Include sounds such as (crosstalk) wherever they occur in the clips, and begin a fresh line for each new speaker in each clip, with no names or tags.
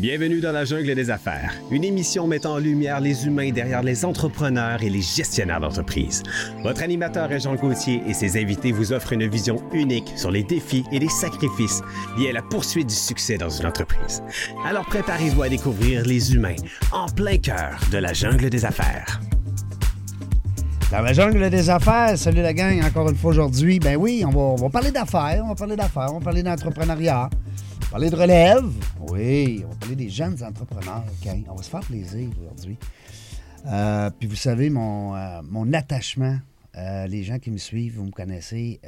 Bienvenue dans la jungle des affaires, une émission mettant en lumière les humains derrière les entrepreneurs et les gestionnaires d'entreprise. Votre animateur est Jean Gauthier et ses invités vous offrent une vision unique sur les défis et les sacrifices liés à la poursuite du succès dans une entreprise. Alors préparez-vous à découvrir les humains en plein cœur de la jungle des affaires.
Dans la jungle des affaires, salut la gang, encore une fois aujourd'hui. Ben oui, on va, on va parler d'affaires, on va parler d'affaires, on va parler d'entrepreneuriat, parler de relève. Oui, on va parler des jeunes entrepreneurs. OK, on va se faire plaisir aujourd'hui. Euh, puis vous savez, mon, euh, mon attachement, euh, les gens qui me suivent, vous me connaissez,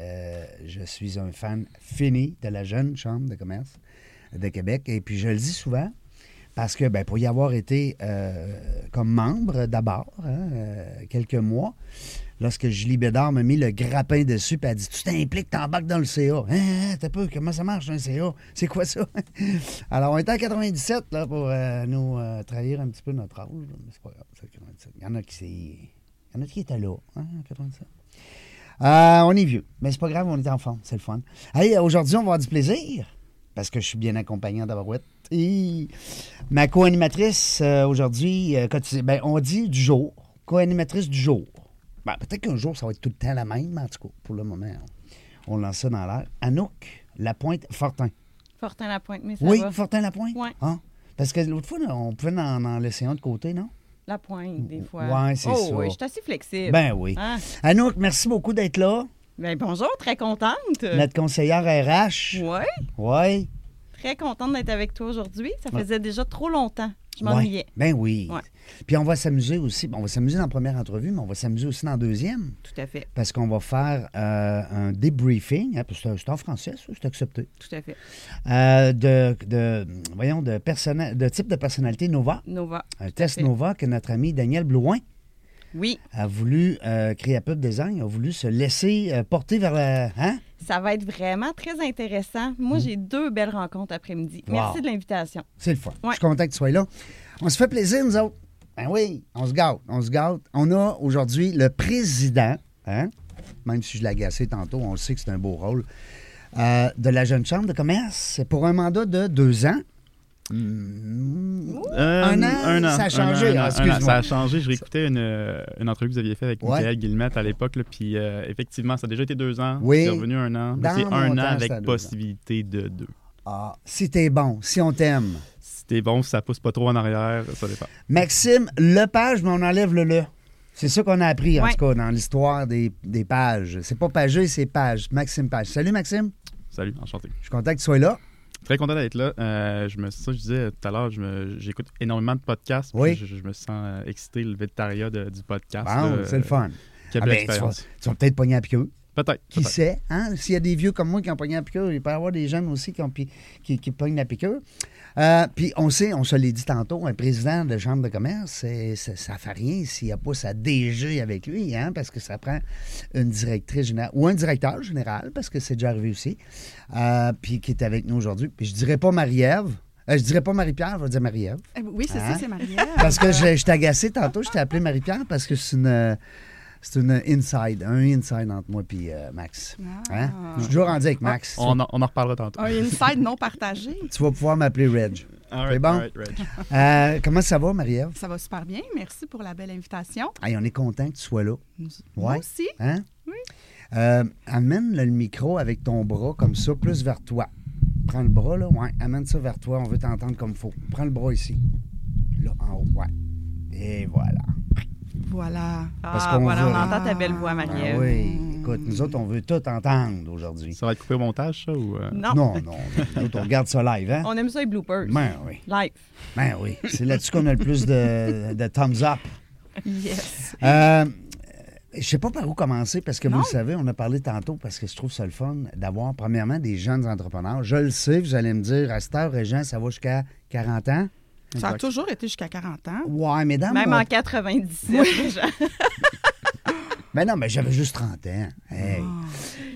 je suis un fan fini de la jeune Chambre de commerce de Québec. Et puis je le dis souvent, parce que ben, pour y avoir été comme membre d'abord, hein, quelques mois, lorsque Julie Bédard m'a mis le grappin dessus, puis elle dit Tu t'impliques, t'embarques dans le CA. Hein, hein, t'as peu, comment ça marche un CA C'est quoi ça? (laughs) Alors, on était en 97 là, pour euh, nous euh, trahir un petit peu notre âge. Mais c'est pas grave, c'est 97. Il y en a qui, il y en a qui étaient là, hein, en 97. Euh, on est vieux, mais c'est pas grave, on est en forme, c'est le fun. Hey, aujourd'hui, on va avoir du plaisir parce que je suis bien accompagné en Tabarouette. Et ma co-animatrice aujourd'hui, ben, on dit du jour, co-animatrice du jour. Ben, Peut-être qu'un jour, ça va être tout le temps la même, en tout cas, pour le moment, on, on lance ça dans l'air. Anouk Lapointe Fortin.
Fortin la pointe, mais ça
oui,
va.
Fortin Lapointe?
Ouais.
Hein? Parce que l'autre fois, là, on pouvait en, en laisser un de côté, non?
La pointe, des fois.
Ouais, c'est
oh,
ça.
oui, je suis assez flexible.
Ben oui.
Hein?
Anouk, merci beaucoup d'être là.
Ben, bonjour, très contente.
Notre conseillère RH.
Oui,
Oui.
Très contente d'être avec toi aujourd'hui. Ça
Ouais.
faisait déjà trop longtemps. Je
Ouais.
m'ennuyais.
Ben oui.
Ouais.
Puis on va s'amuser aussi. On va s'amuser dans la première entrevue, mais on va s'amuser aussi dans la deuxième.
Tout à fait,
Parce qu'on va faire euh, un débriefing. hein, c'est en français, ça, c'est accepté.
tout à fait.
Euh, de, de, voyons, de, type de personnalité Nova.
Nova.
Un test. Nova que notre ami Daniel Blouin
Oui,
a voulu euh, Pub Design, a voulu se laisser euh, porter vers la. Hein?
ça va être vraiment très intéressant. Moi, j'ai deux belles rencontres après-midi.
Wow.
Merci de l'invitation.
C'est le fun. Je suis content que tu sois là. On se fait plaisir, nous autres. Ben oui, on se gâte, on se gâte. On a aujourd'hui le président, hein? même si je l'ai agacé tantôt, on le sait que c'est un beau rôle, euh, de la Jeune Chambre de commerce. C'est pour un mandat de deux ans. Hmm,
Euh,
Un an, ça a changé,
un an,
ah,
un an.
excuse-moi.
Ça a changé. Je réécoutais une, euh, une entrevue que vous aviez faite avec
Ouais.
Michael Guillemette à l'époque. Puis euh, effectivement, ça a déjà été deux ans.
Oui.
C'est revenu un an. C'est un an
c'était
avec possibilité de deux.
Ah, si t'es bon, si on t'aime.
Si t'es bon, si ça pousse pas trop en arrière, ça dépend.
Maxime Lepage, mais on enlève le le. C'est ça qu'on a appris, en tout cas, dans l'histoire des, des pages. C'est pas pagé, c'est page. Maxime Page. Salut, Maxime.
Salut, enchanté.
Je suis content que tu sois là.
Très content d'être là. Euh, je me, ça, je disais tout à l'heure, j'écoute énormément de podcasts.
Oui.
Je, je me sens euh, excité, le végétariat de- du podcast.
Bon, c'est le fun. Ah ben, tu, vas, vas peut-être pogner à piqûre.
Peut-être.
Qui sait? Hein? S'il y a des vieux comme moi qui ont pogné à piqûre, il peut y avoir des jeunes aussi qui, ont, qui, qui pognent la piqûre. Euh, puis on sait, on se l'a dit tantôt, un président de chambre de commerce, ça ne fait rien s'il n'y a pas sa DG avec lui, hein, parce que ça prend une directrice générale ou un directeur général, parce que c'est déjà arrivé aussi, euh, puis qui est avec nous aujourd'hui. Puis je dirais pas Marie-Ève, euh, je dirais pas Marie-Pierre, je vais dire Marie-Ève.
Eh, Oui, c'est
Hein?
ça, c'est Marie-Ève.
Parce que je, je t'ai agacé tantôt, je t'ai appelé Marie-Pierre parce que c'est une, c'est une inside, un inside entre moi et Max. Hein?
Ah.
Je suis toujours rendu avec Max.
On, en, on en reparlera tantôt.
Un inside non partagé.
Tu vas pouvoir m'appeler Reg. C'est bon?
all right, Reg. (laughs)
Euh, comment ça va, Marie-Ève?
Ça va super bien. Merci pour la belle invitation.
Hey, on est content que tu sois là.
Moi
Ouais.
aussi.
Hein?
Oui.
Euh, amène le micro avec ton bras comme ça, plus vers toi. Prends le bras, là. Ouais, amène ça vers toi. On veut t'entendre comme il faut. Prends le bras ici. Là, en haut. Ouais. Et voilà.
Voilà.
Parce
Ah,
qu'on
voilà,
veut-
on entend ta belle voix,
Ah
Marie-Ève.
oui. Écoute, nous autres, on veut tout entendre aujourd'hui.
Ça va être coupé au montage, ça? Ou, euh?
Non.
Non, non. Nous autres, on regarde ça live, hein?
On aime ça, les bloopers.
Ben oui.
Live.
Ben oui. C'est là-dessus qu'on a le plus de, de thumbs up.
Yes.
Euh, je sais pas par où commencer parce que vous le savez, on a parlé tantôt parce que je trouve ça le fun d'avoir, premièrement, des jeunes entrepreneurs. Je le sais, vous allez me dire, à cette heure, Régent, ça va jusqu'à 40 ans?
Ça a toujours été jusqu'à 40 ans.
Ouais, mesdames.
Même
on-
en 97, déjà. (laughs)
Ben non, mais j'avais juste 30 ans. Hey.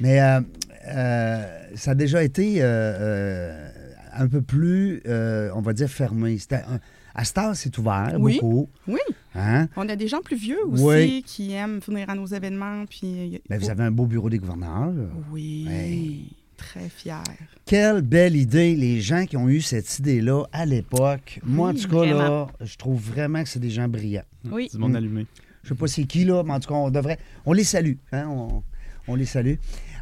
Mais euh, euh, ça a déjà été euh, euh, un peu plus, euh, on va dire, fermé. C'était un- à heure, c'est ouvert
Oui.
beaucoup.
Oui.
Hein?
On a des gens plus vieux aussi
Oui.
qui aiment venir à nos événements. Puis...
Ben, vous avez un beau bureau des gouverneurs.
Oui.
Hey.
Très fière.
Quelle belle idée, les gens qui ont eu cette idée-là à l'époque. Moi, en tout cas, là, je trouve vraiment que c'est des gens brillants.
Oui.
Du monde
Mm.
allumé.
Je sais pas c'est qui, là, mais en tout cas, on devrait. On les salue. Hein? On, on les salue.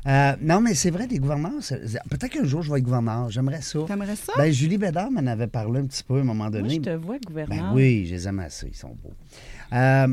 Euh, non, mais c'est vrai, des gouverneurs. Peut-être qu'un jour, je vais être gouverneur. J'aimerais ça.
T'aimerais ça?
Ben, Julie Bédard m'en avait parlé un petit peu à un moment
Moi,
donné.
je te vois gouverneur.
Ben oui, je les aime assez, ils sont beaux. Euh,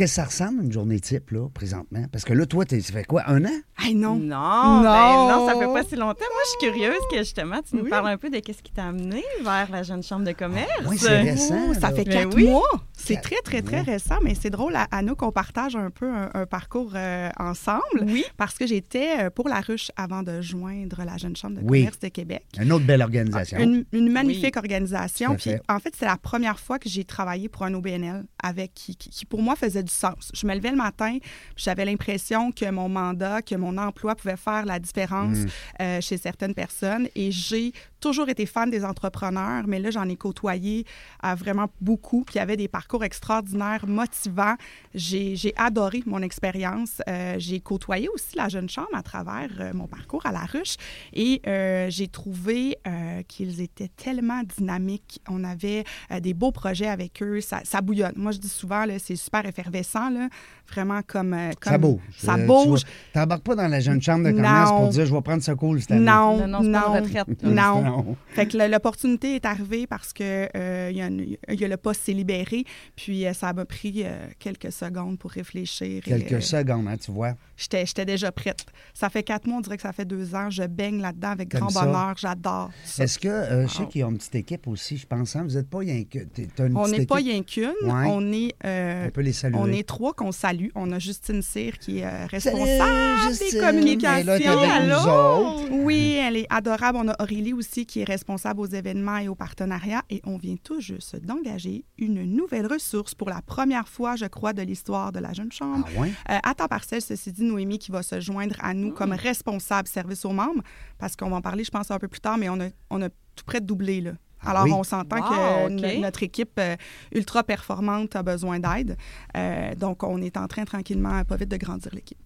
que ça ressemble une journée type, là, présentement? Parce que là, toi, ça fait quoi, un an?
Hey, non.
Non,
Non.
ben non, ça fait pas si longtemps. Moi, je suis curieuse que justement, tu nous
Oui.
parles un peu de qu'est-ce qui t'a amené vers la jeune chambre de commerce.
oui, c'est récent.
Ça fait
Ben
quatre
oui.
mois. C'est très, très, très récent, mais c'est drôle, à, à nous qu'on partage un peu un, un parcours euh, ensemble.
Oui.
Parce que j'étais euh, pour la ruche avant de joindre la Jeune Chambre de
Oui.
commerce de Québec.
Une autre belle organisation.
Une, une magnifique organisation. Puis, en fait, c'est la première fois que j'ai travaillé pour un OBNL avec qui, qui- qui, pour moi, faisait du sens. Je me levais le matin, j'avais l'impression que mon mandat, que mon emploi pouvait faire la différence
Mm.
euh, chez certaines personnes. Et j'ai toujours été fan des entrepreneurs, mais là, j'en ai côtoyé euh, vraiment beaucoup. Puis il y avait des parcours extraordinaires, motivants. J'ai adoré mon expérience. Euh, j'ai côtoyé aussi la Jeune Chambre à travers euh, mon parcours à la ruche. Et euh, j'ai trouvé euh, qu'ils étaient tellement dynamiques. On avait euh, des beaux projets avec eux. Ça, ça bouillonne. Moi, je dis souvent, c'est super effervescent, là, vraiment comme, euh,
Ça bouge.
Ça
Euh, tu
bouge.
vois, T'embarques pas dans la jeune chambre de commerce
Non.
pour dire je vais prendre ce cool cette année.
Non,
Non, non, c'est
Non. Fait que l'opportunité est arrivée parce que euh, y, a une- il y a le poste s'est libéré, puis euh, ça m'a pris euh, quelques secondes pour réfléchir.
Quelques secondes, hein, tu vois.
J'étais déjà prête. Ça fait quatre mois, on dirait que ça fait deux ans. Je baigne là-dedans avec grand
ça?
bonheur. J'adore.
Est-ce que, je sais
Wow.
qu'ils ont une petite équipe aussi, je pense, hein? vous n'êtes pas rien que. t'es- t'as une
On n'est pas rien qu'une.
Ouais.
On est
On peut les saluer.
on est trois qu'on salue. On a Justine Cyr qui est
Salut,
responsable des
Elle est là,
communications.
t'es avec nous
Allô?
autres.
Oui, elle est adorable. On a Aurélie aussi qui est responsable aux événements et aux partenariats. Et on vient tout juste d'engager une nouvelle ressource pour la première fois, je crois, de l'histoire de la Jeune Chambre.
Ah ouais?
Euh, à temps partiel, ceci dit, Noémie qui va se joindre à nous comme responsable service aux membres, parce qu'on va en parler, je pense, un peu plus tard, mais on a, on a tout près de doublé, là.
Ah
Alors,
oui?
on s'entend
Wow,
que notre équipe euh, ultra performante a besoin d'aide. Euh, donc, on est en train tranquillement, pas vite, de grandir l'équipe.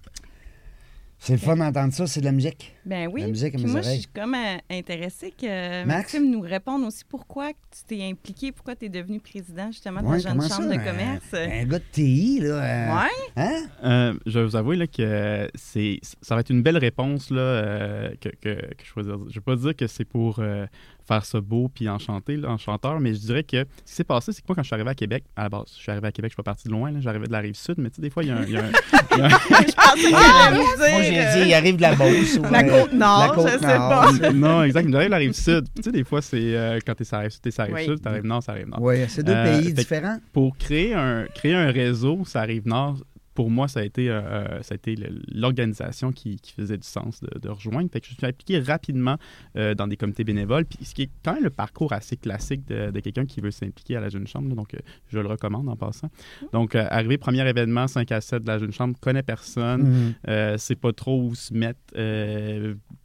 C'est le fun d'entendre ça, c'est de la musique.
Ben oui.
La musique à
Puis
mes
moi, je suis comme euh, intéressée que
Max?
Maxime nous réponde aussi pourquoi tu t'es impliqué, pourquoi tu es devenu président justement de
Ouais,
la Jeune Chambre
ça?
de
Un-
commerce?
Un, gars de TI, là. euh,
Ouais.
Hein?
Euh, je vais vous avouer là, que c'est, ça va être une belle réponse là, euh, que, que, que je vais dire. Je ne vais pas dire que c'est pour euh, faire ça beau puis enchanter, là, enchanteur, mais je dirais que ce qui s'est passé, c'est que moi, quand je suis arrivé à Québec, à la base, je suis arrivé à Québec, je suis pas parti de loin, là, j'arrivais de la rive sud, mais tu sais, des fois, il y a un. il y a un- il y a un- (laughs)
Moi, j'ai dit, il arrive de la Beauce. ou,
La
euh,
Côte-Nord, (laughs)
la
je sais pas. (laughs)
non, exact, j'arrive de la rive sud. Tu sais, des fois, c'est euh, quand t'es sur la rive sud, t'es sur la rive
Oui.
sud, t'arrives nord, ça arrive nord.
Oui, c'est deux
Euh,
pays différents.
pour créer un, créer un réseau, ça arrive nord. Pour moi, ça a été, euh, euh, ça a été le- l'organisation qui, qui faisait du sens de, de rejoindre. Fait que je me suis impliqué rapidement euh, dans des comités bénévoles, puis ce qui est quand même le parcours assez classique de, de quelqu'un qui veut s'impliquer à la Jeune Chambre. là. donc, euh, je le recommande en passant. Donc, arrivé, premier événement, 5 à 7 de la Jeune Chambre, connaît personne, euh, c'est pas trop où se mettre,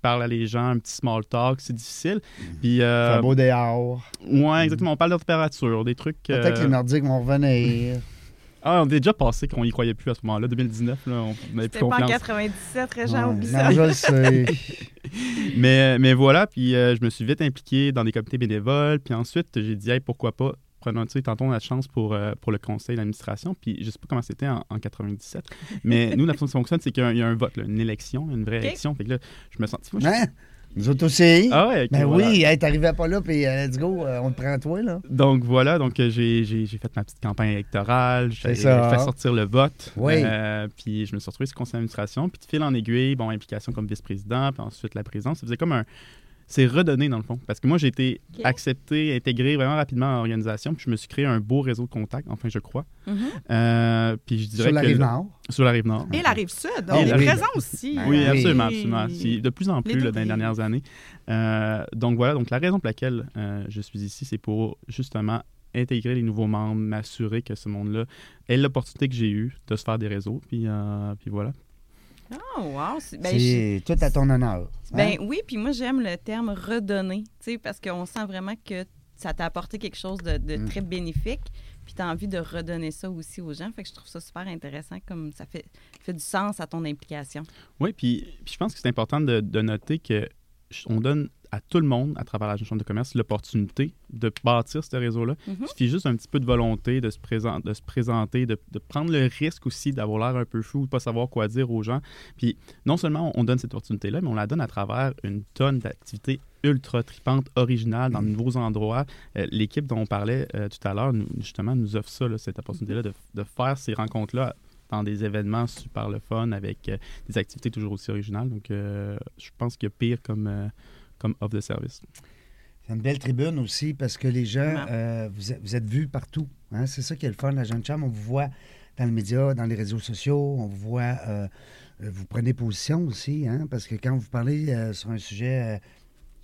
parle à les gens, un petit small talk, c'est difficile. Puis, euh,
C'est beau dehors.
ouais, exactement, on parle de température, des trucs.
Peut-être que les Nordiques vont revenir.
Ah, on est déjà passé qu'on y croyait plus à ce moment-là. 2019, là, on n'avait plus
C'était pas en
confiance.
97, Régent,
Ouais.
oublie
Non,
ça.
je le (laughs) sais.
Mais, mais voilà, puis euh, je me suis vite impliqué dans des comités bénévoles. Puis ensuite, j'ai dit, hey, pourquoi pas, prenons, a la chance pour, euh, pour le conseil d'administration. Puis je sais pas comment c'était en, en 97, mais nous, la façon dont ça fonctionne, c'est qu'il y, a un- il y a un vote, là, une élection, une vraie élection. Fait que là, je me sens. je-
Hein? Nous autres aussi.
Ah ouais,
ben
voilà.
oui, hey, t'arrivais pas là, puis euh, let's go, euh, on te prend toi, là.
Donc voilà, donc euh, j'ai j'ai- j'ai fait ma petite campagne électorale, j'ai fait sortir le vote,
Oui.
Euh, puis je me suis retrouvé sur le conseil d'administration, puis de fil en aiguille, bon, implication comme vice-président, puis ensuite la présidence, ça faisait comme un... C'est redonné dans le fond, parce que moi j'ai été accepté, intégré vraiment rapidement en organisation, puis je me suis créé un beau réseau de contacts, enfin je crois.
Mhm.
Euh, puis je dirais
Sur la
que
rive nord.
Sur la rive nord.
Et la rive sud, on est présent aussi.
Ben
Oui,
oui.
absolument, absolument. C'est de plus en plus là, dans les dernières années. Euh, donc voilà, donc la raison pour laquelle euh, je suis ici, c'est pour justement intégrer les nouveaux membres, m'assurer que ce monde-là ait l'opportunité que j'ai eue de se faire des réseaux. Puis, euh, puis voilà.
Oh, wow. c'est- Ben, je-
tout à ton honneur. hein?
ben oui, puis moi, j'aime le terme redonner, tu sais, parce qu'on sent vraiment que ça t'a apporté quelque chose de, de
Mm.
très bénéfique. puis tu as envie de redonner ça aussi aux gens. Fait que je trouve ça super intéressant, comme ça fait, fait du sens à ton implication.
Oui, puis, puis je pense que c'est important de, de noter que on donne à tout le monde, à travers la chambre de commerce, l'opportunité de bâtir ce réseau-là.
Mhm.
Il suffit juste un petit peu de volonté, de se, présent- de se présenter, de, de prendre le risque aussi d'avoir l'air un peu fou, de pas savoir quoi dire aux gens. Puis non seulement on donne cette opportunité-là, mais on la donne à travers une tonne d'activités ultra tripantes, originales, dans de nouveaux endroits. Euh, L'équipe dont on parlait euh, tout à l'heure, justement, nous offre ça, là, cette opportunité-là de, de faire ces rencontres-là dans des événements super le fun, avec euh, des activités toujours aussi originales. Donc, je pense qu'il y a pire comme, comme offre de service.
C'est une belle tribune aussi parce que les gens, euh, vous, êtes, vous êtes vus partout. hein. C'est ça qui est le fun, la jeune chambre. On vous voit dans les médias, dans les réseaux sociaux. On vous voit, euh, euh, vous prenez position aussi, hein, parce que quand vous parlez euh, sur un sujet euh,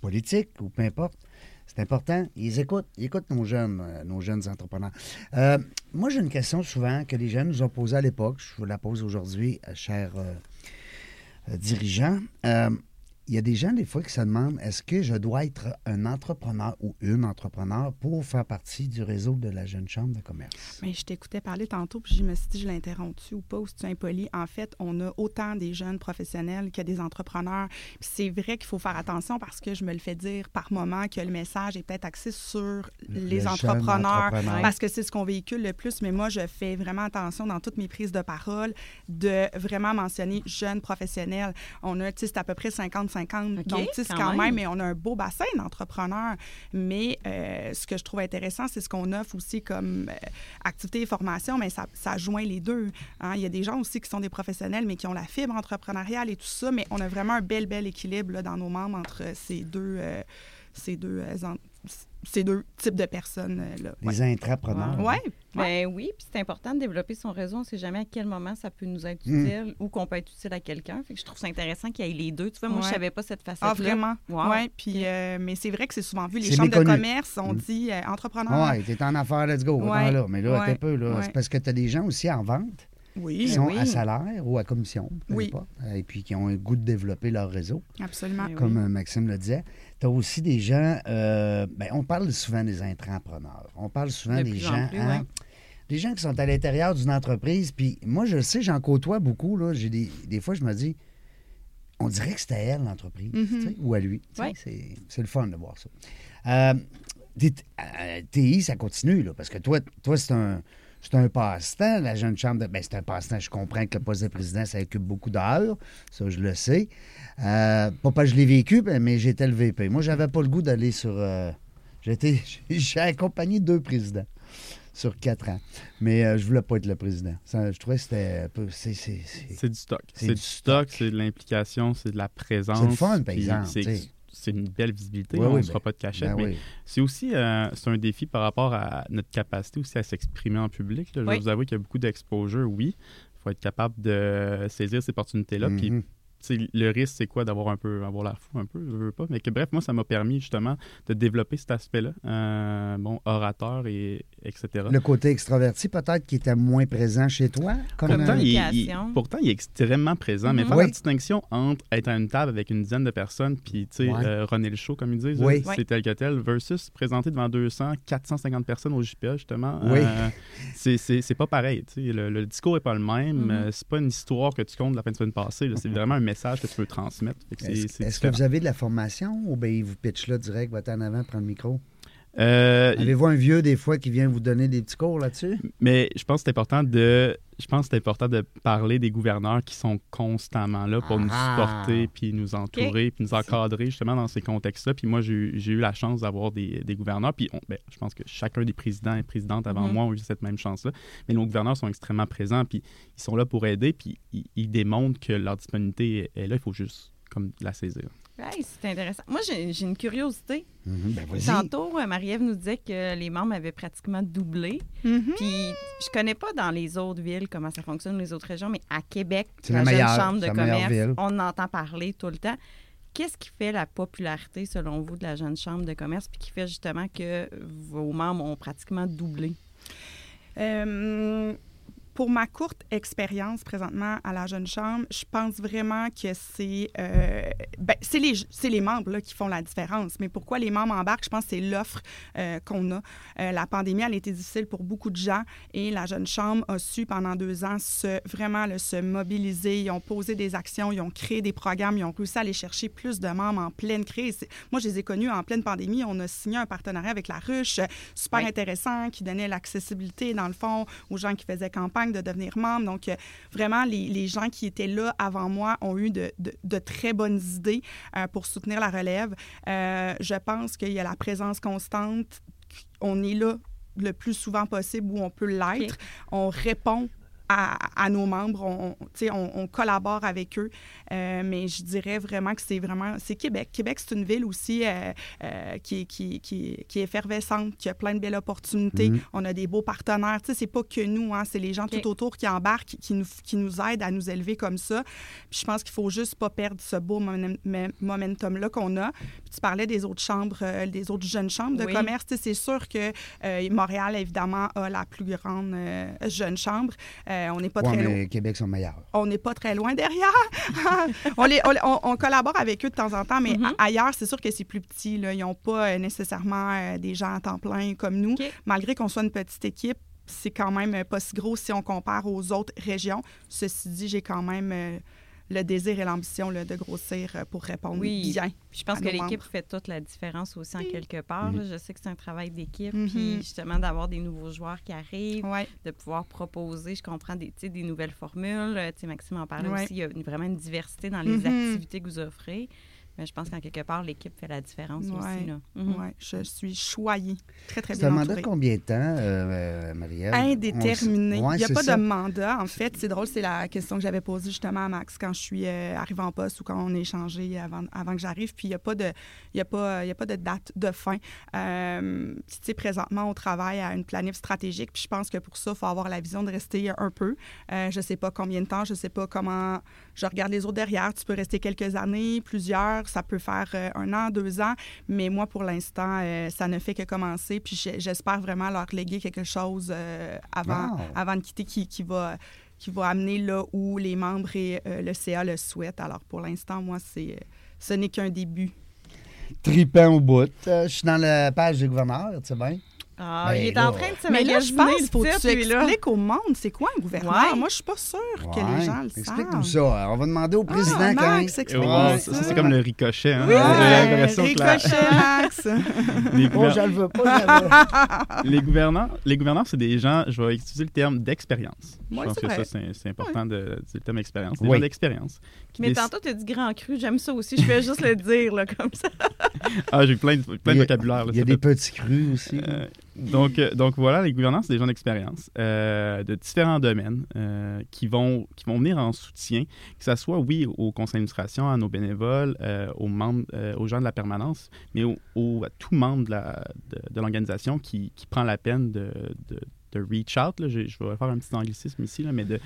politique ou peu importe, c'est important. Ils écoutent, ils écoutent nos jeunes, euh, nos jeunes entrepreneurs. Euh, moi, j'ai une question souvent que les jeunes nous ont posée à l'époque. Je vous la pose aujourd'hui, chers euh, euh, dirigeants. Euh, il y a des gens, des fois, qui se demandent est-ce que je dois être un entrepreneur ou une entrepreneur pour faire partie du réseau de la Jeune Chambre de commerce?
Mais je t'écoutais parler tantôt, puis je me suis dit, je l'interromps-tu ou pas, ou c'est impoli? En fait, on a autant des jeunes professionnels que des entrepreneurs. Puis c'est vrai qu'il faut faire attention parce que je me le fais dire par moment que le message est peut-être axé sur les
Le
entrepreneurs,
entrepreneur.
parce que c'est ce qu'on véhicule le plus. Mais moi, je fais vraiment attention dans toutes mes prises de parole de vraiment mentionner jeunes professionnels. On a, tu sais, c'est à peu près 50-50.
OK,
Donc, c'est
quand
même,
même.
mais on a un beau bassin d'entrepreneurs. Mais euh, ce que je trouve intéressant, c'est ce qu'on offre aussi comme euh, activité et formation, mais ça, ça joint les deux. hein. Il y a des gens aussi qui sont des professionnels, mais qui ont la fibre entrepreneuriale et tout ça, mais on a vraiment un bel, bel équilibre là, dans nos membres entre ces deux, euh, ces deux, euh, ces deux types de personnes. là.
Les intrapreneurs.
Ouais.
Ben oui, puis c'est important de développer son réseau. On ne sait jamais à quel moment ça peut nous être
Mm.
utile ou qu'on peut être utile à quelqu'un. Fait que je trouve ça intéressant qu'il y ait les deux. Tu vois, moi, je
Ouais.
savais pas cette facette
Ah, vraiment?
Wow.
Ouais, puis, euh, mais c'est vrai que c'est souvent vu. Les chambres de commerce, on
Mm.
dit euh, entrepreneur.
Oui, t'es en affaires, let's go.
Ouais,
là. Mais là,
ouais,
un peu. Là. C'est parce que tu as des gens aussi en vente
Oui,
qui sont
oui.
à salaire ou à commission,
Oui.
importe, et puis qui ont un goût de développer leur réseau,
absolument.
Ben oui.
comme euh, Maxime le disait. Tu as aussi des gens, euh, ben, on parle souvent des intrapreneurs. On parle souvent
De
des gens.
plus,
hein,
ouais.
Des gens qui sont à l'intérieur d'une entreprise, puis moi, je le sais, j'en côtoie beaucoup. Là. J'ai des, des fois, je me dis, on dirait que c'était à elle, l'entreprise,
Mhm.
sais, ou à lui.
Ouais.
C'est, c'est le fun de voir ça. Euh, T- euh, TI, ça continue, là, parce que toi, toi c'est un. C'est un passe-temps, la jeune chambre de. Ben, c'est un passe-temps. Je comprends que le poste de président, ça occupe beaucoup d'heures. Ça, je le sais. Euh, pas parce que je l'ai vécu, ben, mais j'étais le VP. Moi, j'avais pas le goût d'aller sur. euh, j'étais, (laughs) j'ai accompagné deux présidents sur quatre ans. Mais euh, je voulais pas être le président. Ça, je trouvais que c'était. un peu- C'est, c'est, c'est-
C'est du stock.
C'est du
stock, c'est de l'implication, c'est de la présence.
C'est le fun, par exemple,
c'est-. C'est une belle visibilité,
Oui,
on
oui,
ne se fera
ben-
pas de cachette,
ben
mais
oui.
c'est aussi euh, c'est un défi par rapport à notre capacité aussi à s'exprimer en public. là. Je
Oui.
vais vous avouer qu'il y a beaucoup d'exposure, oui. Il faut être capable de saisir ces opportunités-là. Puis
Mhm.
Le risque, c'est quoi d'avoir un peu avoir l'air fou un peu, je veux pas. Mais que bref, moi, ça m'a permis justement de développer cet aspect-là. Euh, bon, orateur et etc.
Le côté extraverti, peut-être, qui était moins présent chez toi. Comme,
Pourtant, il, pourtant, il est extrêmement présent. Mais
Mhm.
faire
Oui.
la distinction entre être à une table avec une dizaine de personnes, puis, tu sais,
Ouais.
euh, runner le show, comme ils disent,
Oui.
là, c'est tel que tel, versus se présenter devant 200, 450 personnes au JPA, justement,
Oui.
euh, c'est- c'est c'est pas pareil. tu sais. Le, le discours est pas le même.
Mhm.
c'est pas une histoire que tu comptes de la fin de semaine passée. C'est vraiment un message que tu veux transmettre.
Est-ce que vous avez de la formation ou bien ils vous pitchent là direct, va en avant, prendre le micro?
Euh,
Avez-vous un vieux des fois qui vient vous donner des petits cours là-dessus?
Mais je pense que c'est important de je pense que c'est important de parler des gouverneurs qui sont constamment là pour nous
Ah.
supporter, puis nous entourer, puis nous encadrer justement dans ces contextes-là. Puis moi, j'ai eu- la chance d'avoir des, des gouverneurs. Puis on- ben, je pense que chacun des présidents et présidentes avant
Mhm.
moi ont eu cette même chance-là. Mais nos gouverneurs sont extrêmement présents, puis ils sont là pour aider, puis ils, ils démontrent que leur disponibilité est, est là. Il faut juste comme la saisir.
Hey, c'est intéressant. Moi, j'ai j'ai une curiosité.
Mhm, ben.
Tantôt, euh, Marie-Ève nous disait que les membres avaient pratiquement doublé.
Mhm.
Puis, je connais pas dans les autres villes comment ça fonctionne, les autres régions, mais à Québec,
C'est
la,
la
jeune
meilleure,
chambre de commerce,
ville.
on en entend parler tout le temps. Qu'est-ce qui fait la popularité, selon vous, de la jeune chambre de commerce, puis qui fait justement que vos membres ont pratiquement doublé?
Euh, pour ma courte expérience présentement à la Jeune Chambre, je pense vraiment que c'est euh, ben, c'est les, les membres là, qui font la différence. Mais pourquoi les membres embarquent? Je pense que c'est l'offre euh, qu'on a. Euh, la pandémie, elle a été difficile pour beaucoup de gens et la Jeune Chambre a su pendant deux ans se, vraiment là, se mobiliser. Ils ont posé des actions, ils ont créé des programmes, ils ont réussi à aller chercher plus de membres en pleine crise. Moi, je les ai connus en pleine pandémie. On a signé un partenariat avec La Ruche, super
Oui.
intéressant, qui donnait l'accessibilité, dans le fond, aux gens qui faisaient campagne de devenir membres. Donc, euh, vraiment, les, les gens qui étaient là avant moi ont eu de, de- de très bonnes idées euh, pour soutenir la relève. Euh, je pense qu'il y a la présence constante. On est là le plus souvent possible où on peut l'être. On répond à, à nos membres, on, on- tu sais, on, collabore avec eux. Euh, mais je dirais vraiment que c'est vraiment... C'est Québec. Québec, c'est une ville aussi euh, euh, qui, est- qui, qui, qui est effervescente, qui a plein de belles opportunités.
Mhm.
On a des beaux partenaires. Tu sais, c'est pas que nous, hein, c'est les gens tout autour qui embarquent, qui nous, qui nous aident à nous élever comme ça. Puis je pense qu'il faut juste pas perdre ce beau momen- me- momentum-là qu'on a. Puis tu parlais des autres chambres, euh, des autres jeunes chambres de
Oui.
commerce. Tu sais, c'est sûr que euh, Montréal, évidemment, a la plus grande euh, jeune chambre. Euh, on n'est pas
Ouais,
très loin
Québec sont meilleurs.
on n'est pas très loin derrière. (laughs) on, les- on- on- on collabore avec eux de temps en temps, mais
Mhm.
a- ailleurs, c'est sûr que c'est plus petit. là. Ils n'ont pas euh, nécessairement euh, des gens à temps plein comme nous. Malgré qu'on soit une petite équipe, c'est quand même pas si gros si on compare aux autres régions. Ceci dit, j'ai quand même euh, le désir et l'ambition de grossir euh, pour répondre
Oui.
bien.
Puis je pense
à
que l'équipe fait toute la différence aussi en quelque part. Je sais que c'est un travail d'équipe.
Mhm.
Puis justement, d'avoir des nouveaux joueurs qui arrivent,
Ouais.
de pouvoir proposer, je comprends, des, des nouvelles formules. Euh, Maxime en parlait
Ouais.
aussi. Il y a une- vraiment une diversité dans les
Mhm.
activités que vous offrez. Mais je pense qu'en quelque part, l'équipe fait la différence
Ouais.
aussi. Là. Mhm.
Ouais, je suis choyée. Très, très
C'est
bien
un mandat de combien de temps, euh, Marie-Ève?
Indéterminé.
On- ouais,
Il n'y a
c'est
pas
ça.
de mandat. En fait, c'est drôle, c'est la question que j'avais posée justement à Max quand je suis euh, arrivée en poste ou quand on a échangé avant, avant que j'arrive. Puis il n'y a, pas de- il y a, pas, il y a pas de date de fin. Euh, tu sais, présentement, on travaille à une planif stratégique. Puis je pense que pour ça, il faut avoir la vision de rester un peu. Euh, je ne sais pas combien de temps, je ne sais pas comment. Je regarde les autres derrière. Tu peux rester quelques années, plusieurs. Ça peut faire euh, un an, deux ans. Mais moi, pour l'instant, euh, ça ne fait que commencer. Puis j'espère vraiment leur léguer quelque chose euh, avant,
Wow.
avant de quitter qui, qui va qui va amener là où les membres et euh, le CA le souhaitent. Alors pour l'instant, moi, c'est ce n'est qu'un début.
Tripant au bout. Euh, je suis dans la page du gouverneur, tu sais bien.
Ah,
Ben
il est
là.
en train de se
Mais là, je pense faut que tu expliques au monde c'est quoi un gouverneur?
Ouais.
Moi, je suis pas sûre que
Ouais.
les gens le
Explique-nous
savent.
ça. On va demander au président
Ah,
quand
Max, explique-nous
wow,
ça.
ça, c'est comme le ricochet. Hein?
Oui,
que la-
ricochet, Max. (laughs)
les,
Oh,
gouver-
je le veux pas. (laughs)
les gouverneurs, les gouverneurs, c'est des gens, je vais utiliser le terme d'expérience. Je pense que
vrai.
ça, c'est important de le terme expérience. Des
Oui.
gens d'expérience.
Mais tantôt, tu as dit grand cru. J'aime ça aussi. Je vais juste le dire là, comme ça.
Ah, j'ai plein de, vocabulaire.
Il y a des petits crus aussi.
Donc, euh, donc voilà, les gouvernants, c'est des gens d'expérience euh, de différents domaines euh, qui, vont, qui vont venir en soutien, que ce soit, oui, au conseil d'administration, à nos bénévoles, euh, aux membres, aux gens de la permanence, mais au, au- à tout membre de la- de, de l'organisation qui, qui prend la peine de, de, de reach out. là. Je, je vais faire un petit anglicisme ici, là, mais de,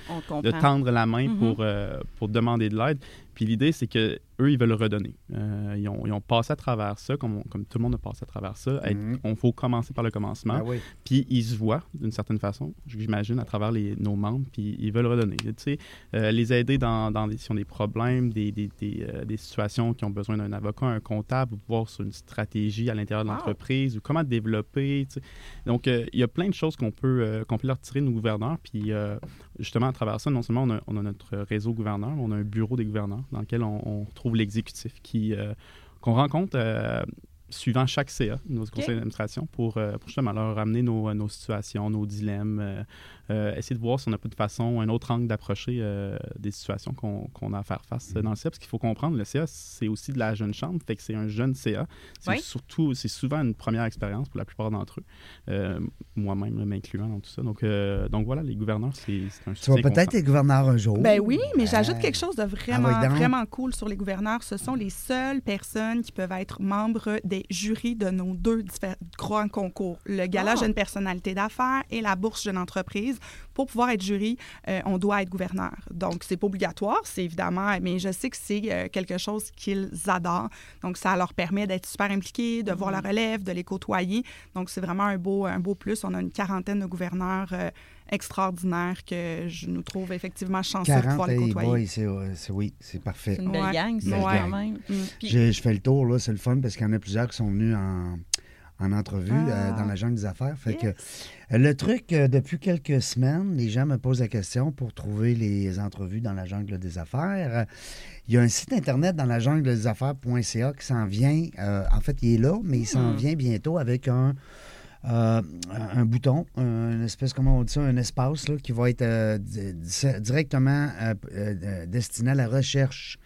de tendre la main
Mhm.
pour, euh, pour demander de l'aide. Puis l'idée, c'est que eux, ils veulent redonner. Euh, ils, ont, ils ont passé à travers ça, comme, on- comme tout le monde a passé à travers ça. Être-
Mhm.
On faut commencer par le commencement.
Ben oui.
Puis ils se voient d'une certaine façon, j'imagine, à travers les, nos membres, puis ils veulent redonner. Tu sais, euh, les aider dans, dans des, s'ils ont des problèmes, des, des, des, euh, des situations qui ont besoin d'un avocat, un comptable, ou voir sur une stratégie à l'intérieur de
Wow.
l'entreprise, ou comment développer. tu sais. Donc, euh, il y a plein de choses qu'on peut, euh, qu'on peut leur tirer de nos gouverneurs. Puis, euh, justement, à travers ça, non seulement on a, on a notre réseau gouverneur, mais on a un bureau des gouverneurs dans lequel on, on retrouve l'exécutif qui, euh, qu'on rencontre euh, suivant chaque CA, nos conseils d'administration, pour, euh, pour justement leur ramener nos, nos situations, nos dilemmes, euh, essayer de voir si on n'a pas de façon, un autre angle d'approcher euh, des situations qu'on qu'on a à faire face euh, dans le CA. Parce qu'il faut comprendre, le CA, c'est aussi de la jeune chambre, fait que c'est un jeune CA. C'est
Oui.
surtout, c'est souvent une première expérience pour la plupart d'entre eux, euh, moi-même là, m'incluant dans tout ça. Donc, euh, donc voilà, les gouverneurs, c'est c'est un
Tu vas peut-être
constant.
être gouverneur un jour.
Ben oui, mais j'ajoute quelque chose de vraiment,
Ah, donc.
vraiment cool sur les gouverneurs. Ce sont les seules personnes qui peuvent être membres des jurys de nos deux diffé- grands concours, le Gala
Ah.
Jeune Personnalité d'affaires et la Bourse Jeune Entreprise. Pour pouvoir être jury, euh, on doit être gouverneur. Donc, c'est pas obligatoire, c'est évidemment, mais je sais que c'est euh, quelque chose qu'ils adorent. Donc, ça leur permet d'être super impliqués, de voir la relève, de les côtoyer. Donc, c'est vraiment un beau, un beau plus. On a une quarantaine de gouverneurs euh, extraordinaires que je nous trouve effectivement chanceux de
40
pouvoir les côtoyer.
boy, c'est, c'est- oui, c'est parfait.
C'est une belle
Ouais.
gang, ça, quand même.
Mm.
Puis-
Je, je fais le tour, là, c'est le fun parce qu'il y en a plusieurs qui sont venus en, en entrevue euh,
Ah.
dans la jungle des affaires. Fait
Yes.
que, euh, le truc, euh, depuis quelques semaines, les gens me posent la question pour trouver les entrevues dans la jungle des affaires. Il y a un site internet dans la jungle des affaires.ca qui s'en vient. euh, en fait, il est là, mais il s'en
Hmm.
vient bientôt avec un. euh, un bouton, une espèce, comment on dit ça, un espace là, qui va être euh, di- di- directement euh, destiné à la recherche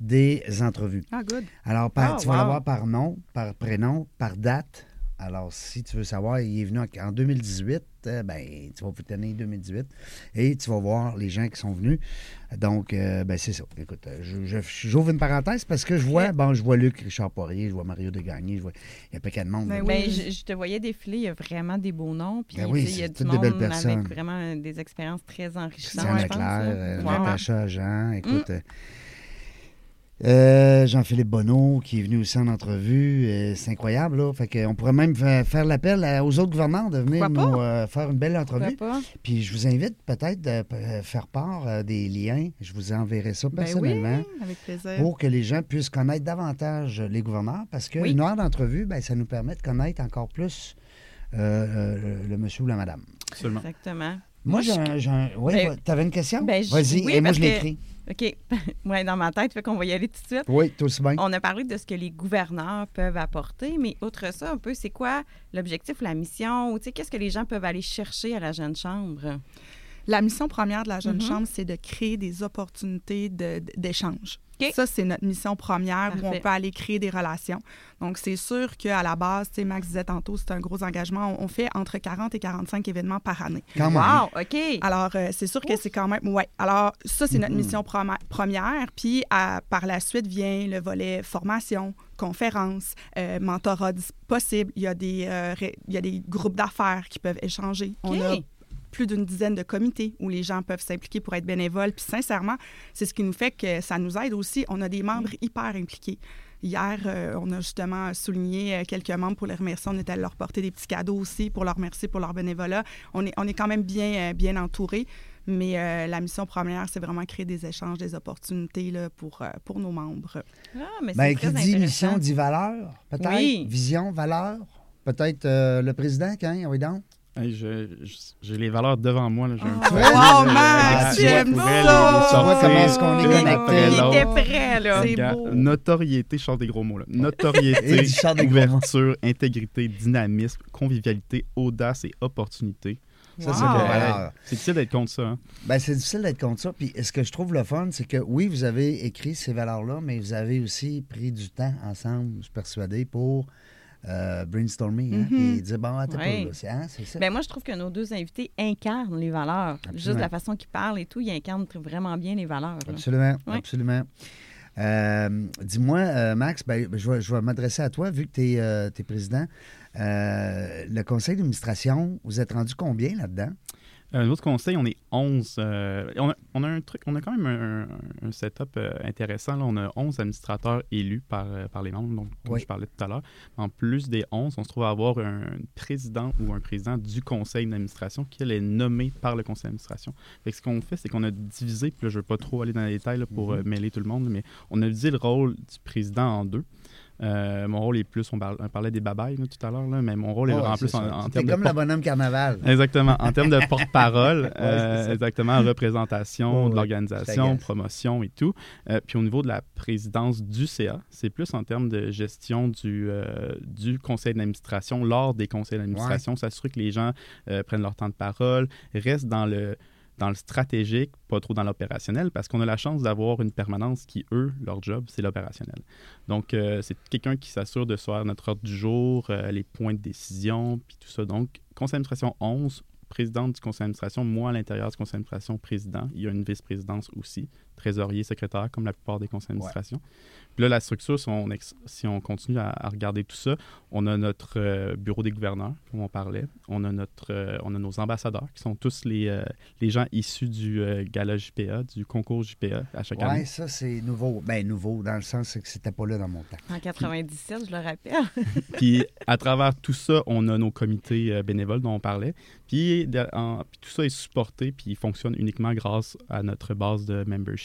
des entrevues.
Ah, good.
Alors, par-
Ah,
tu vas l'avoir par nom, par prénom, par date. Alors, si tu veux savoir, il est venu en, en 2018, euh, ben, tu vas vous tenir 2018 et tu vas voir les gens qui sont venus. Donc, euh, ben, c'est ça. Écoute, euh, j'ouvre une parenthèse parce que je vois, bon, je vois Luc Richard Poirier, je vois Mario Degagné, je vois, il y a pas qu'à de monde.
Ben oui.
Je, je te voyais défiler, il y a vraiment des beaux noms. Puis,
Ben oui,
il y a du
des belles personnes.
avec vraiment des expériences très enrichissantes.
Christian Leclerc. Natacha Jean, écoute. euh, euh, Jean-Philippe Bonneau qui est venu aussi en entrevue. euh, c'est incroyable, là. Fait qu'on pourrait même fa- faire l'appel à- aux autres gouverneurs de venir
Pourquoi
nous euh, faire une belle entrevue.
pas?
Puis je vous invite peut-être de euh, faire part euh, des liens. Je vous enverrai ça
Ben
personnellement.
oui, avec plaisir.
Pour que les gens puissent connaître davantage les gouverneurs, parce qu'une
Oui.
heure d'entrevue, ben, ça nous permet de connaître encore plus euh, euh, le monsieur ou la madame.
Absolument.
Exactement.
Moi, j'ai un. Oui,
Ben,
t'avais une question?
ben, je-
Vas-y,
oui,
et moi, je
que-
l'écris.
OK. (laughs) ouais, dans ma tête, fait qu'on va y aller tout de suite.
Oui, toi aussi bien.
On a parlé de ce que les gouverneurs peuvent apporter, mais outre ça, un peu, c'est quoi l'objectif la mission? Ou, tu sais, qu'est-ce que les gens peuvent aller chercher à la jeune chambre?
La mission première de la Jeune
Mhm.
Chambre, c'est de créer des opportunités de- d'échange. Ça, c'est notre mission première où on peut aller créer des relations. Donc, c'est sûr qu'à la base, tu sais, Max disait tantôt, c'est un gros engagement. On on fait entre 40 et 45 événements par année.
Quand même.
Wow, OK.
Alors, euh, c'est sûr que c'est quand même. Ouais. Alors, ça, c'est notre
Mhm.
mission première. Puis, à- par la suite vient le volet formation, conférence, euh, mentorat possible. Il y, a des, euh, ré- il y a des groupes d'affaires qui peuvent échanger. On a
OK.
Plus d'une dizaine de comités où les gens peuvent s'impliquer pour être bénévoles. Puis, sincèrement, c'est ce qui nous fait que ça nous aide aussi. On a des membres hyper impliqués. Hier, euh, on a justement souligné euh, quelques membres pour les remercier. On était allé leur porter des petits cadeaux aussi pour leur remercier pour leur bénévolat. On est, on est quand même bien, euh, bien entourés. Mais euh, la mission première, c'est vraiment créer des échanges, des opportunités là, pour, euh, pour nos membres.
Ah, mais
Ben,
c'est
qui dit mission dit valeur, peut-être.
Oui.
Vision, valeur. Peut-être euh, le président, quand? Oui, donc.
Hey, je- je- J'ai les valeurs devant moi. Là. J'ai un
Oh,
wow,
là,
Max, j'aime ça!
les
Tu vois comment est-ce qu'on est connecté.
après
Il était prêt, là.
C'est beau.
Notoriété, je sors des gros mots là. Notoriété, ouverture, intégrité, dynamisme, convivialité, audace et opportunité.
Ça,
Wow.
C'est difficile d'être contre ça. hein.
Ben, c'est difficile d'être contre ça. Puis ce que je trouve le fun, c'est que oui, vous avez écrit ces valeurs-là, mais vous avez aussi pris du temps ensemble, je suis persuadé, pour euh, brainstormer. hein,
Mhm.
bon, attends c'est hein, c'est ça.
Ben moi, je trouve que nos deux invités incarnent les valeurs.
Absolument.
Juste la façon qu'ils parlent et tout, ils incarnent vraiment bien les valeurs.
Absolument, absolument. Euh, Dis-moi, euh, Max, ben, je vais, je vais m'adresser à toi, vu que tu es, président. Euh, le conseil d'administration, vous êtes rendu combien là-dedans?
Euh, notre conseil, on est 11. euh, on, a, on a un truc, on a quand même un, un- un setup euh, intéressant. Là. On a 11 administrateurs élus par, euh, par les membres, donc, comme
Oui.
je parlais tout à l'heure. En plus des 11, on se trouve à avoir un président ou un président du conseil d'administration qui elle, est nommé par le conseil d'administration. Ce qu'on fait, c'est qu'on a divisé, puis là, je ne veux pas trop aller dans les détails là, pour
Mhm.
euh, mêler tout le monde, mais on a divisé le rôle du président en deux. Euh, mon rôle est plus, on, parle- on parlait des babayes là, tout à l'heure, mais mon rôle est
Ouais,
en plus en, termes de
comme la
porte-
bonhomme carnaval.
Exactement. En termes de porte-parole, (laughs) euh, exactement, représentation
Ouais,
de
ouais.
l'organisation, promotion et tout. Euh, puis au niveau de la présidence du CA, c'est plus en termes de gestion du, du conseil d'administration lors des conseils d'administration, s'assurer que les gens prennent leur temps de parole, restent dans le dans le stratégique, pas trop dans l'opérationnel, parce qu'on a la chance d'avoir une permanence qui, eux, leur job, c'est l'opérationnel. Donc, euh, c'est quelqu'un qui s'assure de faire notre ordre du jour, euh, les points de décision, puis tout ça. Donc, conseil d'administration 11, présidente du conseil d'administration, moi à l'intérieur du conseil d'administration, président. Il y a une vice-présidence aussi. Trésorier, secrétaire, comme la plupart des conseils d'administration. Puis là, la structure, si on, ex- si on continue à, à regarder tout ça, on a notre euh, bureau des gouverneurs, comme on parlait. On a, notre, euh, on a nos ambassadeurs, qui sont tous les, euh, les gens issus du euh, gala JPA, du concours JPA à chaque
Ouais,
année.
ça, c'est nouveau. Ben, nouveau, dans le sens que c'était pas là dans mon temps.
En 97, je le rappelle. (laughs)
Puis à travers tout ça, on a nos comités euh, bénévoles dont on parlait. Puis, de- en- puis tout ça est supporté, puis il fonctionne uniquement grâce à notre base de membership.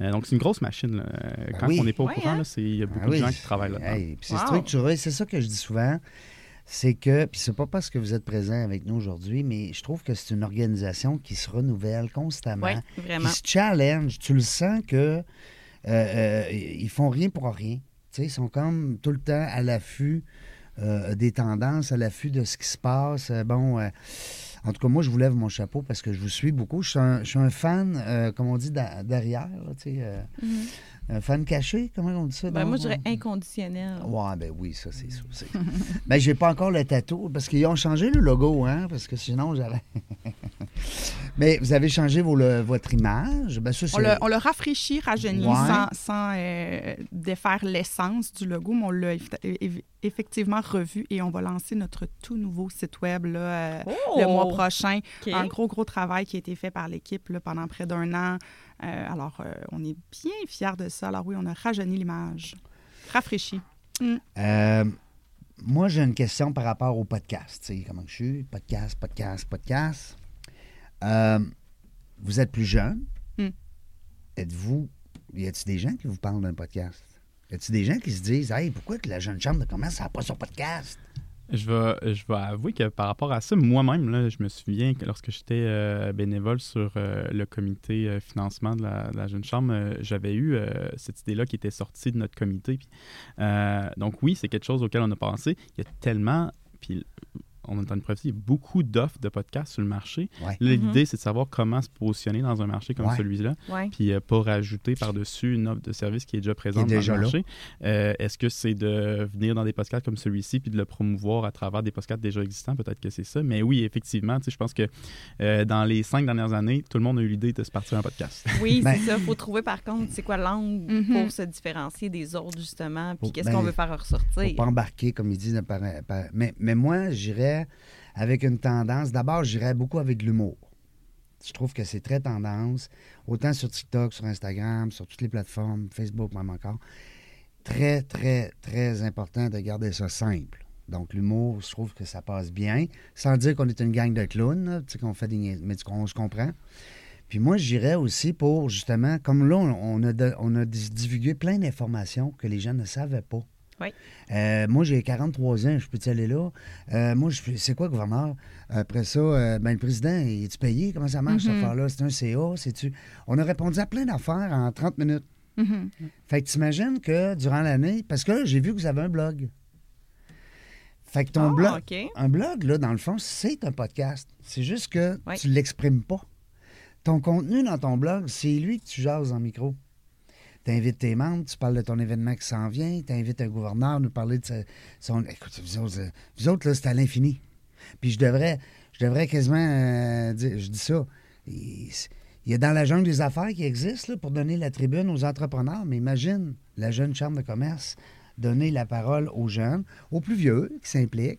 Euh, donc c'est une grosse machine. là. Euh,
Ben
Quand
oui.
on n'est pas au
Ouais,
courant,
hein?
là, c'est- il y a beaucoup
Ah oui.
de gens qui travaillent là-dedans.
Hey, c'est
Wow.
structuré, c'est ça que je dis souvent. C'est que, puis c'est pas parce que vous êtes présent avec nous aujourd'hui, mais je trouve que c'est une organisation qui se renouvelle constamment,
Oui,
qui
vraiment.
se challenge. Tu le sens que euh, euh, ils font rien pour rien. Tu sais, ils sont comme tout le temps à l'affût euh, des tendances, à l'affût de ce qui se passe. Bon, euh, en tout cas, moi, je vous lève mon chapeau parce que je vous suis beaucoup. Je suis un, fan, euh, comme on dit, derrière, euh,
Mhm.
Un fan caché, comment on dit ça?
Ben,
dans-
moi, je dirais inconditionnel.
Ouais, ben oui, ça, c'est sûr. c'est- ben, (laughs) j'ai pas encore le tatou, parce qu'ils ont changé le logo, hein, parce que sinon, j'aurais... (laughs) Mais vous avez changé vos, le- votre image? Ben, ça,
On l'a on l'a rafraîchi, rajeuni,
Ouais.
sans, sans euh, défaire l'essence du logo, mais on l'a eff- eff- effectivement revu et on va lancer notre tout nouveau site web là, euh,
Oh!
le mois prochain. Un gros, gros travail qui a été fait par l'équipe pendant près d'un an. Euh, alors, euh, on est bien fiers de ça. Alors oui, on a rajeuni l'image, rafraîchi.
Euh, moi, j'ai une question par rapport au podcast. Tu sais, comment je suis? Podcast, podcast, podcast. Vous êtes plus jeune.
Hmm.
Êtes-vous... Y a-t-il des gens qui vous parlent d'un podcast? Y a-t-il des gens qui se disent « Hey, pourquoi que la jeune chambre de commerce n'a pas son podcast?
Je vais, je vais avouer que par rapport à ça, moi-même, je me souviens que lorsque j'étais euh, bénévole sur euh, le comité euh, financement de la, Jeune Chambre, j'avais eu cette idée-là qui était sortie de notre comité. Puis, donc oui, c'est quelque chose auquel on a pensé. Il y a tellement, puis on entend une preuve, il y a beaucoup d'offres de podcasts sur le marché.
Ouais.
Mhm.
L'idée, c'est de savoir comment se positionner dans un marché comme
Ouais.
celui-là
Ouais.
puis euh, pas rajouter par-dessus une offre de service qui est déjà présente
déjà
dans le marché. Euh, Est-ce que c'est de venir dans des podcasts comme celui-ci puis de le promouvoir à travers des podcasts déjà existants? Peut-être que c'est ça. Mais oui, effectivement, tu sais, je pense que euh, dans les cinq dernières années, tout le monde a eu l'idée de se partir un podcast. (laughs)
Oui,
Ben-
c'est ça. Il faut trouver, par contre, c'est quoi l'angle
Mhm.
pour se différencier des autres, justement, puis qu'est-ce
ben,
qu'on veut faire ressortir.
Faut pas embarquer, comme il dit. de par- par- Mais, mais moi, j'irais avec une tendance. D'abord, j'irais beaucoup avec l'humour. Je trouve que c'est très tendance, autant sur TikTok, sur Instagram, sur toutes les plateformes, Facebook même encore. Très, très, très important de garder ça simple. Donc, l'humour, je trouve que ça passe bien, sans dire qu'on est une gang de clowns, tu sais, qu'on fait des mais on se comprend. Puis moi, j'irais aussi pour, justement, comme là, on a, on a divulgué plein d'informations que les gens ne savaient pas.
Oui.
Euh, moi, j'ai 43 ans, je peux-tu aller là? Euh, moi, c'est quoi, gouverneur? Après ça, euh, ben, le président, est-tu payé? Comment ça marche, cette
Mhm.
affaire-là? C'est un CA? C'est-tu... On a répondu à plein d'affaires en 30 minutes.
Mhm.
Fait que t'imagines que durant l'année... Parce que j'ai vu que vous avez un blog. Fait que ton
Ah,
blog... Un blog, là, dans le fond, c'est un podcast. C'est juste que
Ouais.
tu l'exprimes pas. Ton contenu dans ton blog, c'est lui que tu jases en micro. Tu invites tes membres, tu parles de ton événement qui s'en vient, tu invites un gouverneur à nous parler de son. Écoute, vous autres, euh, vous autres, là, c'est à l'infini. Puis je devrais, je devrais quasiment euh, dire, je dis ça. Il y a dans la jungle des affaires qui existe là, pour donner la tribune aux entrepreneurs, mais imagine la jeune chambre de commerce donner la parole aux jeunes, aux plus vieux qui s'impliquent.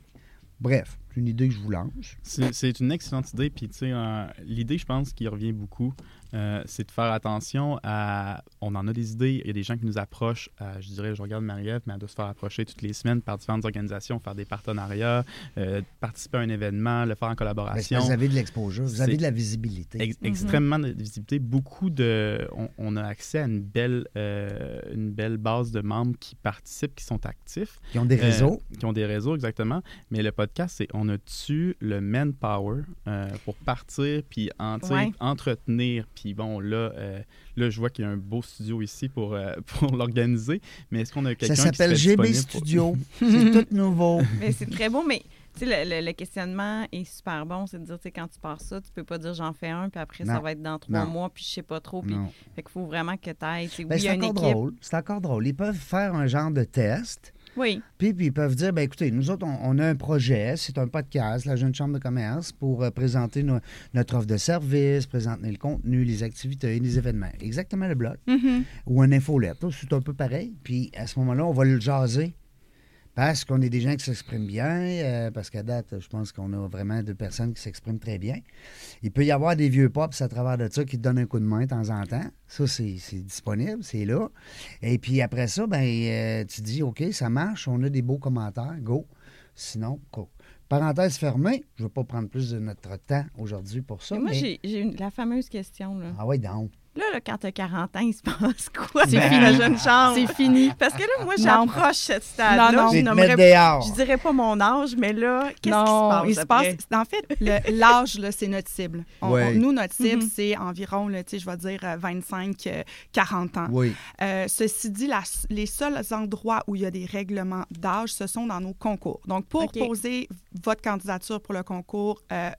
Bref, c'est une idée que je vous lance.
C'est une excellente idée. Puis, tu sais, l'idée, je pense, qui revient beaucoup, euh, c'est de faire attention à. On en a des idées. Il y a des gens qui nous approchent. euh, je dirais, je regarde Marie-Ève, mais elle doit se faire approcher toutes les semaines par différentes organisations, faire des partenariats, euh, participer à un événement, le faire en
Ben,
collaboration.
vous avez de l'exposure, vous avez de la visibilité.
Ex- extrêmement de visibilité. Beaucoup de. On, on a accès à une belle, euh, une belle base de membres qui participent, qui sont actifs.
Qui ont des
Euh,
réseaux.
qui ont des réseaux, exactement. Mais le podcast, c'est on a-tu le manpower euh, pour partir, puis en- tu sais,
Ouais.
entretenir. Puis bon, là, euh, là, je vois qu'il y a un beau studio ici pour, euh, (laughs) pour l'organiser. Mais est-ce qu'on a quelqu'un
Ça
qui
s'appelle
serait
GB
pour-
Studio. (laughs) c'est tout nouveau.
Mais c'est très beau, mais tu sais, le, le- le questionnement est super bon. C'est de dire, tu sais, quand tu pars ça, tu peux pas dire j'en fais un, puis après, ça va être dans trois
Non.
mois, puis je sais pas trop. Puis,
Non.
fait qu'il faut vraiment que tu ailles.
Ben,
oui,
c'est encore
équipe.
drôle. C'est encore drôle. Ils peuvent faire un genre de test.
Oui.
Puis, puis ils peuvent dire, ben écoutez, nous autres, on, on a un projet, c'est un podcast, la Jeune Chambre de commerce, pour euh, présenter no- notre offre de service, présenter le contenu, les activités, les événements. Exactement le blog.
Mhm.
Ou un infolette, c'est un peu pareil. Puis à ce moment-là, on va le jaser. Parce qu'on est des gens qui s'expriment bien, euh, parce qu'à date, je pense qu'on a vraiment deux personnes qui s'expriment très bien. Il peut y avoir des vieux pops à travers de ça qui te donnent un coup de main de temps en temps. Ça, c'est c'est disponible, c'est là. Et puis après ça, ben, euh, tu dis, OK, ça marche, on a des beaux commentaires, go. Sinon, go. Parenthèse fermée, je ne veux pas prendre plus de notre temps aujourd'hui pour ça.
Et moi,
mais-
j'ai la fameuse question. Là,
Ah oui, donc.
Là, là quand t'as 40 ans, il se (laughs) passe quoi?
C'est fini.
la jeune chambre?
C'est fini.
Parce que là, moi, j'approche cette stade-là.
Non, non.
Je nommerais-. Je dirais pas mon âge, mais là, qu'est-ce qui se
Non,
passe?
il se passe. En fait, l'âge, là, c'est notre cible. On-
Ouais.
on- nous, notre cible,
Mhm.
c'est environ, là, tu je vais dire euh, 25, euh, 40 ans.
Oui.
Euh, ceci dit, la- les seuls endroits où il y a des règlements d'âge, ce sont dans nos concours. Donc, pour poser votre candidature pour le concours euh,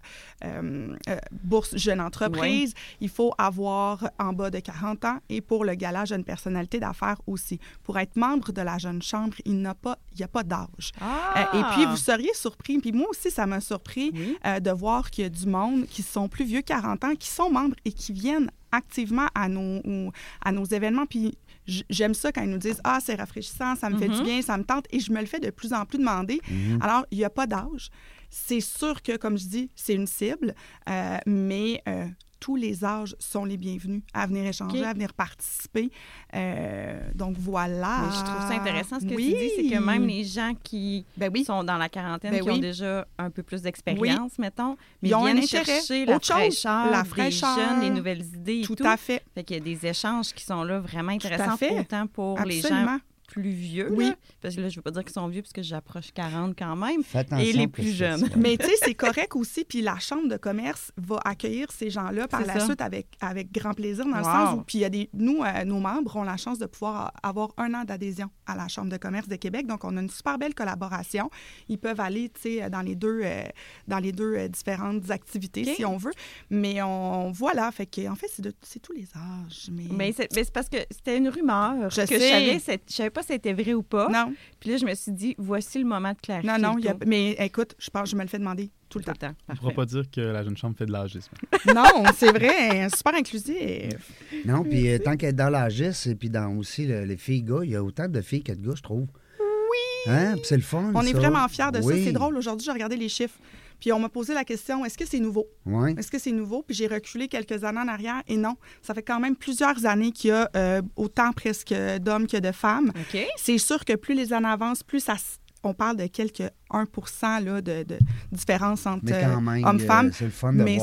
euh, euh, Bourse Jeune Entreprise, il faut avoir en bas de 40 ans et pour le gala Jeune Personnalité d'affaires aussi. Pour être membre de la Jeune Chambre, il n'y a pas, il n'y a pas d'âge.
Ah!
Euh, et puis, vous seriez surpris, puis moi aussi, ça m'a surpris
Oui.
euh, de voir qu'il y a du monde qui sont plus vieux 40 ans, qui sont membres et qui viennent activement à nos, au- à nos événements. Puis j'aime ça quand ils nous disent Ah, c'est rafraîchissant, ça me fait du
Mhm.
bien, ça me tente. Et je me le fais de plus en plus demander. Alors, il n'y a pas d'âge. C'est sûr que, comme je dis, c'est une cible, euh, mais euh, tous les âges sont les bienvenus à venir échanger, à venir participer. Euh, donc voilà.
Mais je trouve ça intéressant ce que
Oui.
tu dis, c'est que même les gens qui
Ben oui.
sont dans la quarantaine,
Ben
qui ont déjà un peu plus d'expérience, mettons, mais
Ils ont
viennent chercher la fraîcheur,
la
des
fraîcheur.
jeunes, les nouvelles idées et
Tout
tout.
à fait.
Fait qu'il y a des échanges qui sont là vraiment intéressants, autant pour les gens. Plus vieux,
Oui.
là, parce que là, je veux pas dire qu'ils sont vieux, parce que j'approche 40 quand même, et les plus
je
jeunes.
Mais tu sais, c'est correct aussi. Puis la Chambre de commerce va accueillir ces gens-là par la
ça.
suite avec, avec grand plaisir, dans le sens où, puis il y a des, nous, euh, nos membres ont la chance de pouvoir avoir un an d'adhésion à la Chambre de commerce de Québec. Donc, on a une super belle collaboration. Ils peuvent aller, tu sais, dans les deux, euh, dans les deux euh, différentes activités, si on veut. Mais on, voilà, fait que, en fait, c'est tous les âges. Mais,
Mais c'est parce que c'était une rumeur
Je
que
sais.
je savais, c'est- je savais pas si c'était vrai ou pas.
non,
Puis là, je me suis dit, voici le moment de clarifier.
non, non. y a- mais écoute, je pense, je me le fais demander tout le
Tout
temps.
le temps.
On ne pourra pas dire que la jeune chambre fait de l'âgisme. (laughs)
non, c'est vrai, super inclusif.
Non, puis euh, tant qu'être dans l'âgis et puis dans aussi le- les filles-gars, il y a autant de filles que de gars, je trouve. Oui! Hein? Puis c'est le fun.
On est vraiment fiers de ça. C'est drôle. Aujourd'hui, j'ai regardé les chiffres. Puis on m'a posé la question est-ce que c'est nouveau?
Oui.
Est-ce que c'est nouveau? Puis j'ai reculé quelques années en arrière et non. Ça fait quand même plusieurs années qu'il y a euh, autant presque d'hommes que de femmes.
OK.
C'est sûr que plus les années avancent, plus ça, on parle de quelques 1 là, de, de différence entre
Mais quand même,
euh, hommes-femmes.
euh,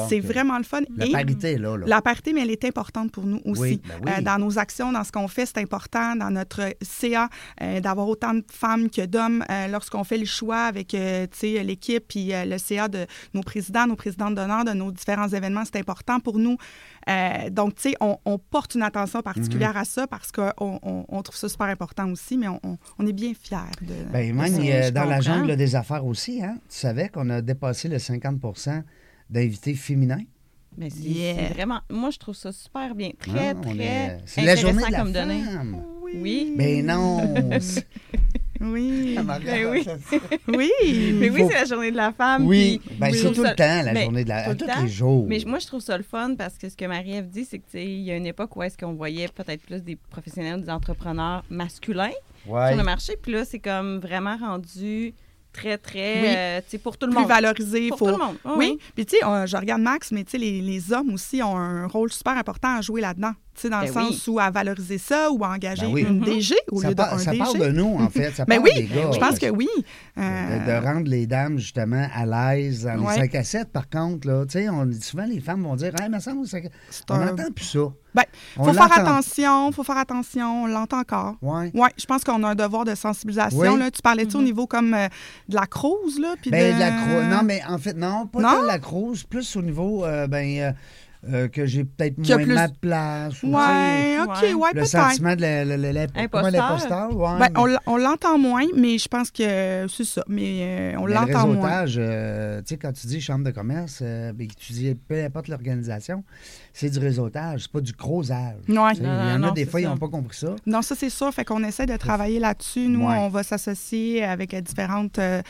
c'est
Mais vraiment le fun.
La
Et
parité là. là.
la parité, mais elle est importante pour nous aussi.
Oui, ben oui.
Euh, dans nos actions, dans ce qu'on fait, c'est important. Dans notre CA, euh, d'avoir autant de femmes que d'hommes euh, lorsqu'on fait le choix avec tu sais, l'équipe puis le CA de nos présidents, nos présidentes d'honneur de nos différents événements, c'est important pour nous. Donc, tu sais, on, on porte une attention particulière
Mhm.
à ça parce qu'on on, on trouve ça super important aussi, mais on, est bien fiers de.
Ben,
de
même
ça.
dans la jungle des affaires aussi, hein? Tu savais qu'on a dépassé le 50 d'invités féminins?
Mais c'est
Yeah.
c'est vraiment. Moi, je trouve ça super bien. Très,
Hein? On
très.
est- C'est la journée de la
comme
femme.
Oui.
Ben non!
Oui.
Ben oui.
oui.
Mais oui, c'est la journée de la femme.
Oui,
puis
ben
je
c'est tout le temps, la
mais
journée de la...
le
tous
temps.
les jours.
Mais moi, je trouve ça le fun parce que ce que Marie-Ève dit, c'est que, tu sais, il y a une époque où est-ce qu'on voyait peut-être plus des professionnels, des entrepreneurs masculins
Ouais.
sur le marché. Puis là, c'est comme vraiment rendu très, très,
Oui.
euh, tu sais, pour tout le
plus
monde.
valorisé.
Pour
faut...
tout le monde. Ah
Oui, puis tu sais, je regarde Max, mais tu sais, les, les hommes aussi ont un rôle super important à jouer là-dedans. Tu sais, dans le
Ben
sens où à valoriser ça ou à engager
Ben oui.
une
Mhm.
DG au
ça
lieu d'un
ça
DG.
parle de nous, en fait. Ça (laughs)
Ben
parle
oui,
des gars.
Je pense que oui.
De,
Euh,
de rendre les dames, justement, à l'aise dans les
Ouais.
5 à 7, par contre, là, tu sais, on, souvent, les femmes vont dire, « Hey, semble, ça- on
un-
n'entend plus ça.
Ben,
On
faut faire
l'entend.
attention, faut faire attention, on l'entend encore.
Ouais.
Oui, je pense qu'on a un devoir de sensibilisation.
Oui.
Là. Tu parlais-tu au niveau comme euh, de la crouse, là? Puis
Ben,
de...
de la croix. Non, mais en fait, non, pas
Non?
de la crouse, plus au niveau, euh, ben, euh, euh, que j'ai peut-être moins
plus-
ma place. ou,
Ouais, OK,
Ouais.
ouais,
Le sentiment de l'imposteur, ouais.
Ben,
mais-
on l'entend moins, mais je pense que c'est ça. Mais euh, on
Mais le
l'entend moins.
réseautage, euh, tu sais, quand tu dis chambre de commerce, euh, ben, tu dis peu importe l'organisation, c'est du réseautage, c'est pas du croisage.
Ouais.
Sais, Il y
Non,
en a
non,
des fois, ils n'ont pas compris ça.
Non, ça, c'est sûr. Fait qu'on essaie de travailler là-dessus. Nous,
Ouais.
on va s'associer avec euh, différentes euh,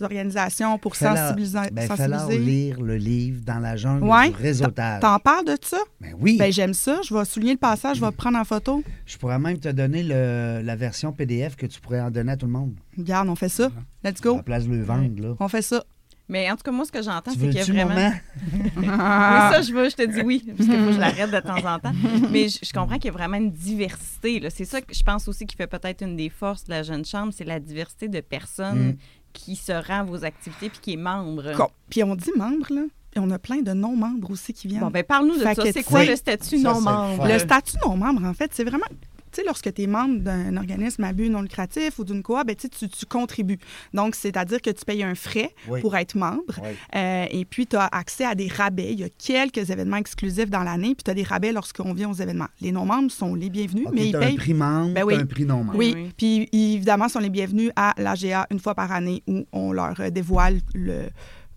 organisations pour sensibiliser.
Ben,
sensibiliser.
lire le livre dans la jungle
Ouais.
du réseautage.
T'en parles de ça?
Ben oui,
Ben, j'aime ça. Je vais souligner le passage, je vais (clears throat) prendre en photo.
je pourrais même te donner le- la version PDF que tu pourrais en donner à tout le monde.
Regarde, on fait ça. Let's
À
go.
la place de le vendre, là.
On fait ça.
Mais en tout cas, moi, ce que j'entends, c'est qu'il y a vraiment. (laughs) Oui, ça, je veux, je te dis oui, parce que je l'arrête de temps en temps. Mais je, je comprends qu'il y a vraiment une diversité. là. C'est ça que je pense aussi qui fait peut-être une des forces de la jeune chambre, c'est la diversité de personnes
Mm.
qui se rend à vos activités puis qui est membre.
Puis on dit membres, là. Et on a plein de non-membres aussi qui viennent.
Bon, ben parle-nous de
Fait
ça.
que
C'est quoi le statut
Ça,
non
c'est
membre?
le
Le statut non-membre, en fait, c'est vraiment. Tu sais, lorsque tu es membre d'un organisme à but non lucratif ou d'une coop, ben, tu, contribues. Donc, c'est-à-dire que tu payes un frais
Oui.
pour être membre.
Oui.
Euh, et puis, tu as accès à des rabais. Il y a quelques événements exclusifs dans l'année, puis tu as des rabais lorsqu'on vient aux événements. Les non-membres sont les bienvenus, mais ils payent.
un prix membre,
Ben oui.
un prix non membre.
Oui,
Oui.
puis évidemment, sont les bienvenus à l'AGA une fois par année où on leur euh, dévoile le,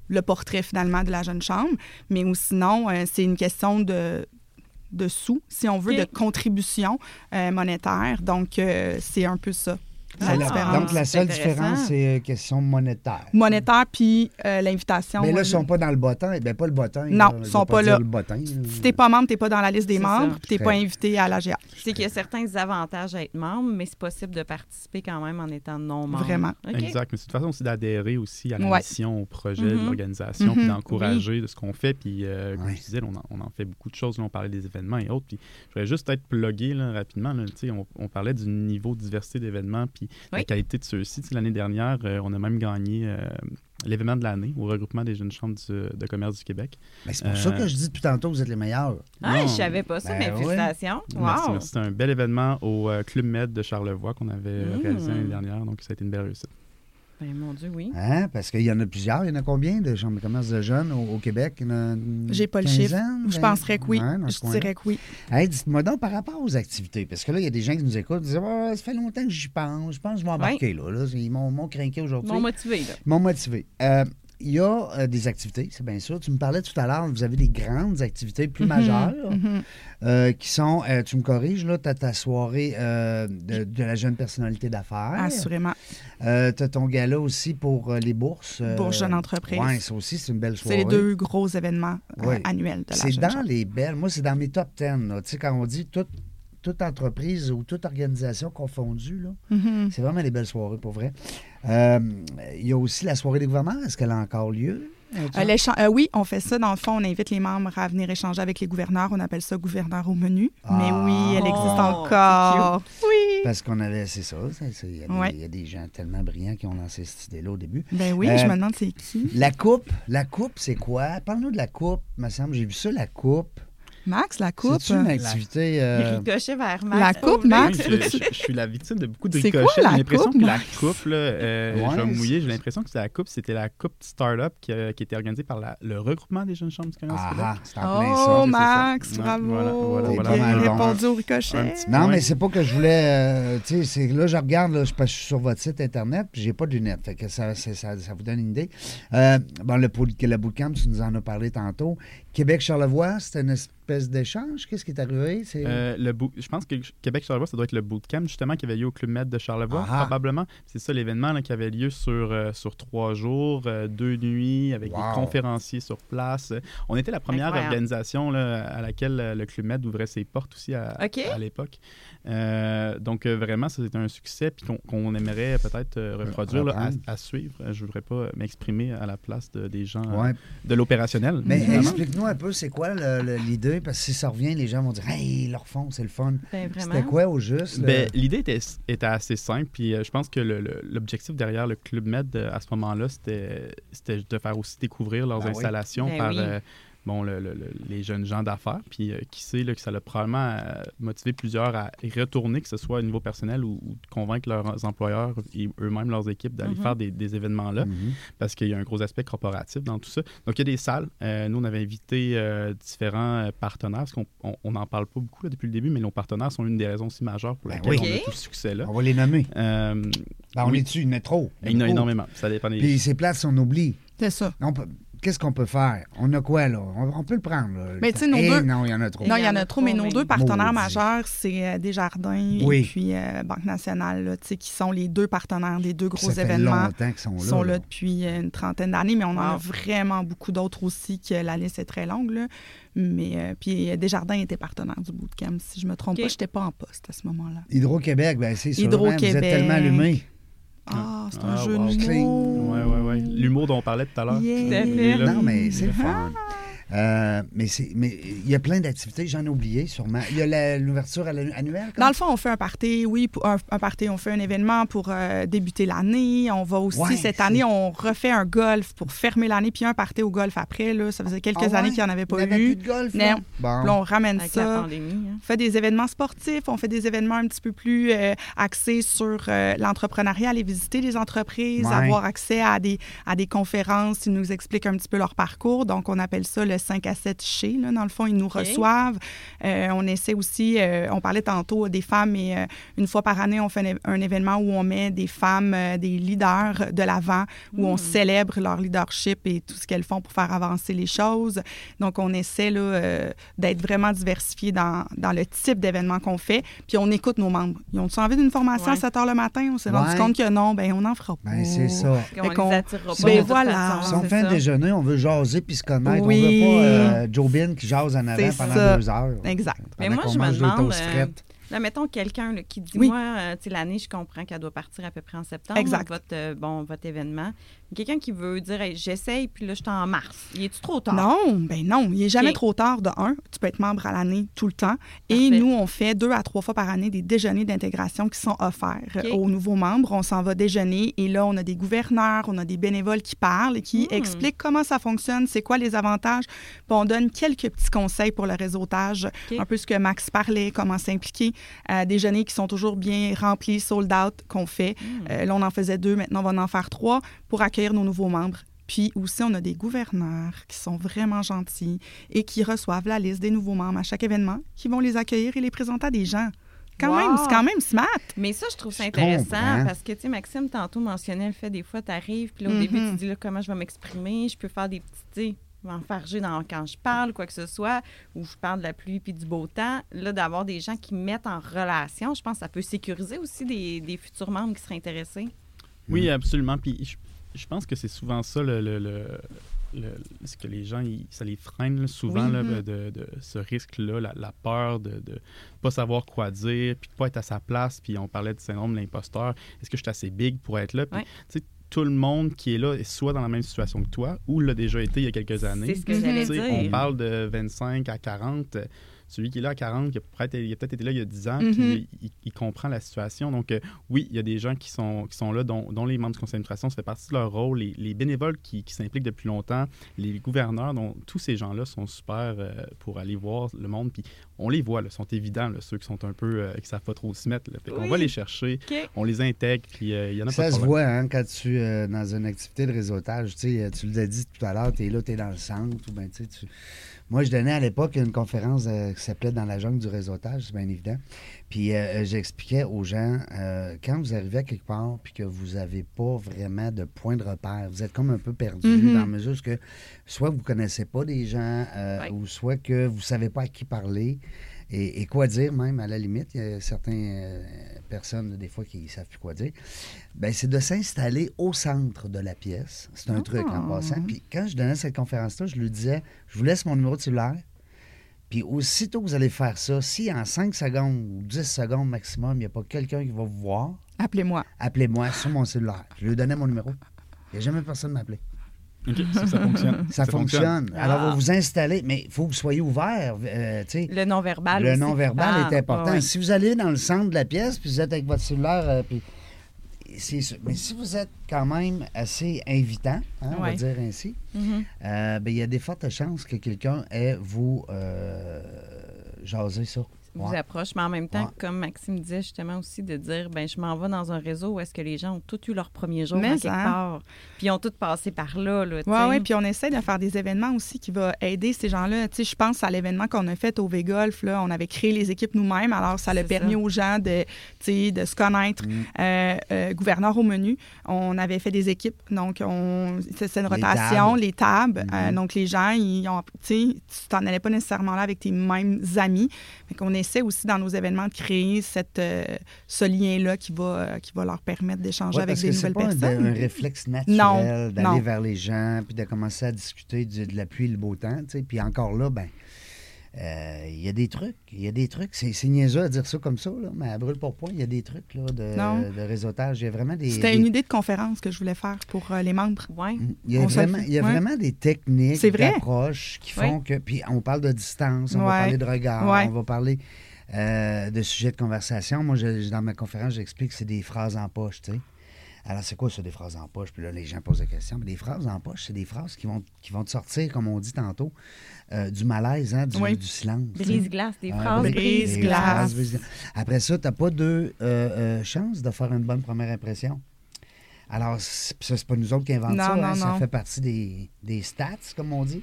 le portrait finalement de la jeune chambre. Mais ou sinon, euh, c'est une question de, de sous, si on veut, de contribution euh, monétaire. Donc, euh, c'est un peu ça.
C'est
Ah,
la- donc, la
c'est
seule différence, c'est euh, question monétaire.
Monétaire, puis euh, l'invitation.
Mais là,
euh,
ils sont pas dans le bottin. Ben, pas le bottin.
Non,
là.
ils
Je
sont pas là.
Le bottin,
Si t'es pas membre, t'es pas dans la liste des
C'est
membres, puis t'es
Je
pas invité à l'AGA.
Je sais qu'il y a certains avantages à être membre, mais c'est possible de participer quand même en étant non membre.
Vraiment.
Exact. Mais c'est une façon aussi d'adhérer aussi à la
Ouais.
mission, au projet de
Mhm.
l'organisation,
Mhm.
puis d'encourager de ce qu'on fait. Puis, euh, comme
Ouais.
tu disais, on en, on en fait beaucoup de choses. Là, on parlait des événements et autres. Puis, je voudrais juste être plugué là, rapidement. Là, Tu on, on parlait du niveau de diversité d'événements, puis la
Oui.
qualité de ceux-ci. Tu sais, L'année dernière, euh, on a même gagné euh, l'événement de l'année au regroupement des jeunes chambres du- de commerce du Québec.
Ben, c'est pour
Euh,
ça que je dis depuis tantôt que vous êtes les meilleurs.
Ah,
Non.
je savais pas ça,
Ben
mais félicitations.
Merci,
Wow.
merci. C'était un bel événement au euh, Club Med de Charlevoix qu'on avait euh,
Mm.
réalisé l'année dernière. Donc, ça a été une belle réussite.
Ben, mon Dieu, oui.
Hein? Parce qu'il y en a plusieurs. Il y en a combien de chambres de commerce de jeunes au, au Québec?
J'ai pas le chiffre.
quinzaine,
Je
vingt?
penserais que oui. Je dirais que oui.
Hey, dites-moi donc par rapport aux activités, parce que là, il y a des gens qui nous écoutent, qui disent Ah, Ça fait longtemps que j'y pense, je pense que je vais embarquer là, là. Ils m'ont m'ont craqué aujourd'hui.
Mon motivé, là.
Ils m'ont motivé. Euh, il y a euh, des activités, c'est bien sûr. Tu me parlais tout à l'heure, vous avez des grandes activités plus majeures
Mhm.
euh, qui sont, euh, tu me corriges, là, tu as ta soirée de, de la jeune personnalité d'affaires.
Assurément.
Tu as ton gala aussi pour les bourses.
Bourse jeune entreprise.
Oui, ça aussi, c'est une belle
C'est
soirée.
les deux gros événements annuels de la
C'est dans les belles. Moi, c'est dans mes top 10. là. Tu sais, quand on dit toute, toute entreprise ou toute organisation confondue, là,
Mhm.
c'est vraiment des belles soirées, pour vrai. Euh, Il y a aussi la soirée des gouverneurs. Est-ce qu'elle a encore lieu?
Euh, euh, oui, on fait ça. Dans le fond, on invite les membres à venir échanger avec les gouverneurs. On appelle ça gouverneur au menu.
Ah.
Mais oui, elle existe
Oh,
encore. Oui.
Parce qu'on avait, c'est ça. Il y, a des-
Ouais.
il y a des gens tellement brillants qui ont lancé cette idée-là au début.
Ben oui,
Euh,
je me demande c'est qui?
La coupe, la coupe, c'est quoi? Parle-nous de la coupe, me semble. J'ai vu ça, la coupe.
Max, la coupe.
C'est-tu une activité... euh,
Ricochet vers Max.
La coupe,
Oh,
Max?
Oui, je, je- je suis la victime de beaucoup de
C'est quoi,
ricochets.
la
J'ai l'impression
coupe,
que la
Max?
coupe, là, euh,
Ouais,
je vais me
c'est-
mouiller, j'ai l'impression que c'est la coupe, c'était la coupe Startup qui, a- qui était organisée par la- le regroupement des jeunes chambres du commerce Québec.
Ah, c'est en plein ça.
Oh,
c'est ça.
Max,
Ouais,
bravo.
voilà, voilà,
voilà. Mal
répondu au
Un
ricochet.
Non, mais c'est pas que je voulais. euh, tu sais, c'est- là, je regarde, là, je, suis sur votre site Internet, puis j'ai pas de lunettes. Fait que ça, c'est- ça, ça vous donne une idée. Euh, bon, le, pool- le bootcamp, tu nous en as parlé tantôt. Québec-Charlevoix, c'était une espèce d'échange? Qu'est-ce qui est arrivé? C'est...
Euh, le boot- je pense que Québec-Charlevoix, ça doit être le bootcamp, justement, qui avait lieu au Club Med de Charlevoix,
Ah.
probablement. C'est ça l'événement là, qui avait lieu sur, euh, sur trois jours, euh, deux nuits, avec
Wow.
des conférenciers sur place. On était la première
Incroyable.
organisation là, à laquelle le Club Med ouvrait ses portes aussi à, à l'époque. Euh, donc, euh, vraiment, ça c'était un succès, puis qu'on qu'on aimerait peut-être euh, reproduire là, à, suivre. Je ne voudrais pas m'exprimer à la place de- des gens euh,
Ouais.
de l'opérationnel.
Mais
évidemment.
explique-nous un peu, c'est quoi l'idée? Parce que si ça revient, les gens vont dire Hey, ils le refont, c'est le fun.
Ben.
C'était quoi au juste?
Ben, L'idée était, était assez simple, puis euh, je pense que l'objectif derrière le Club Med euh, à ce moment-là, c'était c'était de faire aussi découvrir leurs
Ben oui.
installations
Ben
par
oui.
euh, bon, le- le- le- les jeunes gens d'affaires. Puis euh, qui sait là, que ça a probablement euh, motivé plusieurs à y retourner, que ce soit au niveau personnel ou, ou de convaincre leurs employeurs et eux-mêmes leurs équipes d'aller
Mhm.
faire des, des événements-là
Mhm.
parce qu'il y a un gros aspect corporatif dans tout ça. Donc, il y a des salles. Euh, nous, on avait invité euh, différents partenaires, parce qu'on n'en parle pas beaucoup là, depuis le début, mais nos partenaires sont une des raisons aussi majeures pour
Ben
lesquelles
oui.
on a
Ok.
tout ce succès-là.
On va les nommer.
Euh,
Ben, on
oui.
est dessus, il y en a trop.
il y en a énormément. Ça dépend des...
Puis ces places, on oublie.
C'est ça.
On peut- qu'est-ce qu'on peut faire? On a quoi, là? On, peut le prendre, là.
Mais tu sais, nos
Eh
deux-
non, il y en a trop.
Non, il y en a trop, mais nos deux partenaires
Maudit.
majeurs, c'est euh, Desjardins
Oui.
et puis euh, Banque nationale, là, tu sais, qui sont les deux partenaires des deux gros
Ça fait
événements.
longtemps qu'ils sont là.
Ils sont là
là.
depuis euh, une trentaine d'années, mais on en a vraiment beaucoup d'autres aussi, que la liste est très longue. Là. Mais euh, puis Desjardins était partenaire du bootcamp. Si je me trompe pas, je n'étais pas en poste à ce moment-là.
Hydro-Québec, ben c'est sûr. hein,
Hydro-Québec.
Vous êtes tellement allumé.
Ah, c'est un
Ah,
jeu
wow.
mots.
Ouais, ouais, ouais. L'humour dont on parlait tout à l'heure.
Yeah.
Tout à fait.
Non, mais c'est le fun. Euh, mais c'est mais il y a plein d'activités, j'en ai oublié sûrement. Il y a l'ouverture annuelle.
Dans le fond, on fait un party, oui, pour un, un party, on fait un événement pour euh, débuter l'année. On va aussi,
Ouais,
cette année, on refait un golf pour fermer l'année, puis un party au golf après. Là. Ça faisait quelques
Ah ouais?
années qu'il n'y en avait pas
Il n'y avait
eu.
plus de golf.
Non.
là? Bon.
Puis là, on ramène
Avec la
ça.
pandémie. hein.
On fait des événements sportifs, on fait des événements un petit peu plus euh, axés sur euh, l'entrepreneuriat, aller visiter les entreprises,
Ouais.
avoir accès à des, à des conférences, ils nous expliquent un petit peu leur parcours. Donc, on appelle ça le 5 à 7 chez. Là. Dans le fond, ils nous reçoivent. Euh, on essaie aussi, euh, on parlait tantôt des femmes, et euh, une fois par année, on fait un, un événement où on met des femmes, euh, des leaders de l'avant, où on célèbre leur leadership et tout ce qu'elles font pour faire avancer les choses. Donc, on essaie là, euh, d'être vraiment diversifié dans, dans le type d'événement qu'on fait. Puis, on écoute nos membres. Ils ont envie d'une formation à
Ouais.
7 heures le matin? On s'est
Ouais.
rendu compte que non, ben on n'en fera pas.
Ben, c'est ça.
On
Fait
les attirera pas.
Ben voilà.
façon,
Si on fait un déjeuner, on veut jaser puis se connaître.
Oui.
On veut pas euh, Joe Bin qui jase en avant pendant
ça.
deux heures.
Exact.
Mais moi, je me demande, euh. Là, mettons quelqu'un qui dit,
Oui.
moi, euh, l'année, je comprends qu'elle doit partir à peu près en septembre,
Exact.
votre, euh, bon, votre événement. Quelqu'un qui veut dire, Hey, j'essaye, puis là, je suis en mars. Il est-tu trop tard?
Non, ben non, il n'est jamais trop tard de un. Tu peux être membre à l'année tout le temps. Et nous, on fait deux à trois fois par année des déjeuners d'intégration qui sont offerts euh, aux nouveaux membres. On s'en va déjeuner et là, on a des gouverneurs, on a des bénévoles qui parlent et qui
Hmm.
expliquent comment ça fonctionne, c'est quoi les avantages. Puis on donne quelques petits conseils pour le réseautage,
OK.
un peu ce que Max parlait, comment s'impliquer. Euh, déjeuners qui sont toujours bien remplis, sold out, qu'on fait. Euh, là, on en faisait deux, maintenant on va en faire trois pour accueillir nos nouveaux membres. Puis aussi, on a des gouverneurs qui sont vraiment gentils et qui reçoivent la liste des nouveaux membres à chaque événement, qui vont les accueillir et les présenter à des gens. Quand
Wow!
même, c'est quand même smart.
Mais ça, je trouve ça
Je
intéressant
comprends.
parce que, tu sais, Maxime, tantôt mentionnait le fait des fois, tu arrives, puis là, au
Mhm.
début, tu dis là, comment je vais m'exprimer, je peux faire des petits, tu sais, m'enfarger dans, quand je parle, quoi que ce soit, ou je parle de la pluie puis du beau temps. Là, d'avoir des gens qui mettent en relation, je pense que ça peut sécuriser aussi des, des futurs membres qui seraient intéressés.
Oui, absolument. Puis je, je pense que c'est souvent ça, le, le- le- le- ce que les gens, ils- ça les freine là, souvent,
Oui.
là,
Mhm.
de, de ce risque-là, la, la peur de ne pas savoir quoi dire, puis de pas être à sa place. Puis on parlait du syndrome de l'imposteur. Est-ce que je suis assez big pour être là? Puis,
Ouais.
tu sais, tout le monde qui est là est soit dans la même situation que toi ou l'a déjà été il y a quelques années.
C'est ce que j'allais dire.
on parle de 25 à 40. Celui qui est là à 40, qui a peut-être été là il y a 10 ans,
Mhm.
puis il, il comprend la situation. Donc, euh, oui, il y a des gens qui sont, qui sont là, dont, dont les membres du conseil d'administration, ça fait partie de leur rôle. Les, les bénévoles qui, qui s'impliquent depuis longtemps, les gouverneurs, dont tous ces gens-là sont super euh, pour aller voir le monde. Puis on les voit, là, sont évidents, là, ceux qui sont un peu, euh, qui savent pas trop se mettre. Là. Fait qu'on
Oui.
va les chercher, on les intègre, puis euh, il y en a pas
Ça se voit hein, quand tu euh, dans une activité de réseautage. Tu sais, tu l'as dit tout à l'heure, tu es là, tu es dans le centre. Ou ben, tu sais, tu- Moi, je donnais à l'époque une conférence euh, qui s'appelait Dans la jungle du réseautage, c'est bien évident. Puis euh, j'expliquais aux gens, euh, quand vous arrivez à quelque part puis que vous n'avez pas vraiment de point de repère, vous êtes comme un peu perdu
Mhm.
dans la mesure où que soit vous ne connaissez pas des gens euh,
Ouais.
ou soit que vous ne savez pas à qui parler. Et, et quoi dire même, à la limite. Il y a certaines personnes, des fois, qui ne savent plus quoi dire. Ben, c'est de s'installer au centre de la pièce. C'est un
Ah.
truc en passant. Puis quand je donnais cette conférence-là, je lui disais, je vous laisse mon numéro de cellulaire. Puis aussitôt que vous allez faire ça, si en 5 secondes ou 10 secondes maximum, il n'y a pas quelqu'un qui va vous voir,
Appelez-moi.
appelez-moi sur mon cellulaire. Je lui donnais mon numéro. Il n'y a jamais personne m'appeler.
Ça, ça fonctionne. (laughs)
Ça, fonctionne. Alors,
Ah.
vous vous installez, mais il faut que vous soyez ouvert. euh, tu sais.
Le non-verbal
Le non-verbal
Ah,
est important. Si vous allez dans le centre de la pièce, puis vous êtes avec votre cellulaire, euh, puis c'est sûr. Mais si vous êtes quand même assez invitant, hein, on va dire ainsi,
Mhm.
euh, ben, il y a des fortes chances que quelqu'un ait vous euh, jaser ça.
vous
Ouais.
approche. Mais en même temps,
Ouais.
comme Maxime disait justement aussi, de dire ben je m'en vais dans un réseau où est-ce que les gens ont tous eu leur premier jour
Mais
quelque
hein.
part. Puis ils ont tous passé par là. là tu
Oui, oui, puis on essaie de faire des événements aussi qui vont aider ces gens-là. Tu sais, je pense à l'événement qu'on a fait au V-Golf. Là, on avait créé les équipes nous-mêmes, alors ça a permis
ça.
aux gens de, tu sais, de se connaître. Euh, euh, gouverneur au menu, on avait fait des équipes. Donc, on, c'est c'est une
Les
rotation,
tables.
les tables. Euh, donc, les gens, ils ont, tu sais, tu t'en allais pas nécessairement là avec tes mêmes amis. Fait qu'on essaie aussi dans nos événements de créer cette, euh, ce lien-là qui va, qui va leur permettre d'échanger
Ouais,
avec des
c'est
nouvelles
pas un,
personnes.
un réflexe naturel
Non,
d'aller vers les gens puis de commencer à discuter du- de la pluie et le beau temps. tu sais. Puis encore là, ben euh, il y a des trucs. Il y a des trucs. C'est c'est niaiseux à dire ça comme ça, là, mais à brûle pour point, il y a des trucs là, de, de réseautage. Il y a vraiment des.
C'était
des-
une idée de conférence que je voulais faire pour euh, les membres.
Ouais.
Il y a,
On
vraiment, il y a
ouais.
vraiment des techniques
C'est vrai.
d'approche qui font que. Puis on parle de distance, on va parler de regard,
Ouais.
on va parler euh, de sujets de conversation. Moi, je- dans ma conférence, j'explique que c'est des phrases en poche, tu sais. Alors, c'est quoi ça, des phrases en poche? Puis là, les gens posent des questions. Mais des phrases en poche, c'est des phrases qui vont, qui vont te sortir, comme on dit tantôt, euh, du malaise, hein, du,
Oui.
du silence.
Brise-glace, des phrases
brise- brise-glace. Après ça, tu n'as pas deux euh, euh, chances de faire une bonne première impression. Alors, c'est- ça, c'est pas nous autres qui inventons ça.
non,
hein, Ça
non.
fait partie des, des stats, comme on dit.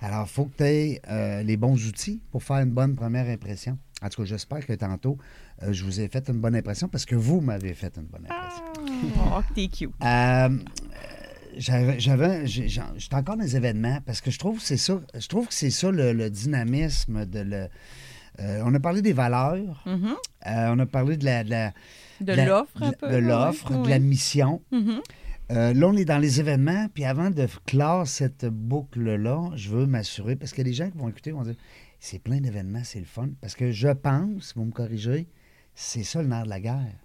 Alors, il faut que tu aies euh, les bons outils pour faire une bonne première impression. En tout cas, j'espère que tantôt, euh, je vous ai fait une bonne impression parce que vous m'avez fait une bonne impression.
Oh, que t'es cute.
Euh, j'avais, j'avais, j'étais encore dans les événements parce que je trouve que c'est ça, je trouve que c'est ça le, le dynamisme de le. euh, on a parlé des valeurs,
Mhm.
euh, on a parlé de la, de la-
De
la-
l'offre,
de
un
la-
peu.
de l'offre, de la mission. Euh, là, on est dans les événements, puis avant de clore cette boucle-là, je veux m'assurer, parce qu'il y a des gens qui vont écouter, vont dire c'est plein d'événements, c'est le fun. Parce que je pense, vous me corrigez, c'est ça le nerf de la guerre.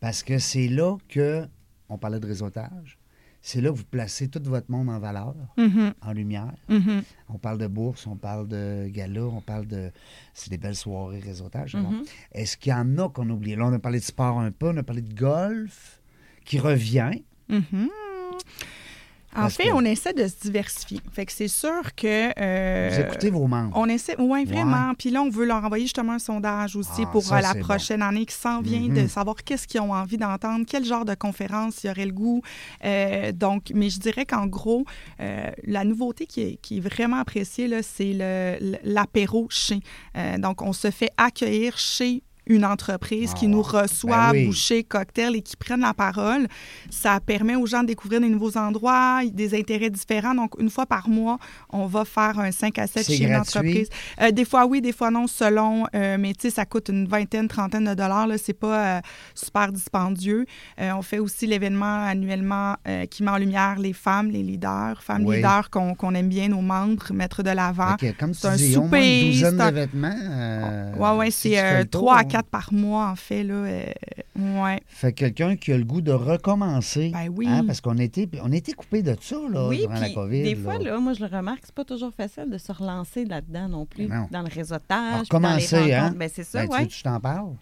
Parce que c'est là que, on parlait de réseautage, c'est là que vous placez tout votre monde en valeur,
Mhm,
en lumière.
mhm.
On parle de bourse, on parle de gala, on parle de. C'est des belles soirées réseautage.
Mhm.
Est-ce qu'il y en a qu'on a oublié? Là, on a parlé de sport un peu, on a parlé de golf, qui revient.
Mhm. En fait,
que-
on essaie de se diversifier. Fait que c'est sûr que. euh,
Vous écoutez vos membres.
On essaie, oui, vraiment. Puis là, on veut leur envoyer justement un sondage aussi
Ah,
pour
ça,
euh, la prochaine année qui s'en vient,
Mhm.
de savoir qu'est-ce qu'ils ont envie d'entendre, quel genre de conférence il y aurait le goût. Euh, donc, mais je dirais qu'en gros, euh, la nouveauté qui est, qui est vraiment appréciée, là, c'est l'apéro chez. Donc, on se fait accueillir chez une entreprise qui nous reçoit,
ben
boucher, cocktail et qui prenne la parole. Ça permet aux gens de découvrir des nouveaux endroits, des intérêts différents. Donc, une fois par mois, on va faire un 5 à 7 chez une entreprise. Euh, des fois, oui, des fois non, selon. Euh, mais, tu sais, ça coûte une vingtaine, trentaine de dollars. C'est pas euh, super dispendieux. Euh, on fait aussi l'événement annuellement qui met en lumière les femmes, les leaders, femmes leaders qu'on aime bien, nos membres, mettre de l'avant.
Okay,
c'est un
souper. Au moins une douzaine de vêtements. oui, oui,
c'est 3 à 4 par mois, en fait. Là, euh, ouais.
Fait quelqu'un qui a le goût de recommencer.
Ben oui.
Hein, parce qu'on était, on était coupé de ça là, durant la COVID.
Des fois, là, moi, je le remarque, c'est pas toujours facile de se relancer là-dedans non plus, dans le réseautage.
Recommencer, hein?
Ben, c'est ça,
ben,
ouais.
tu, t'en parles?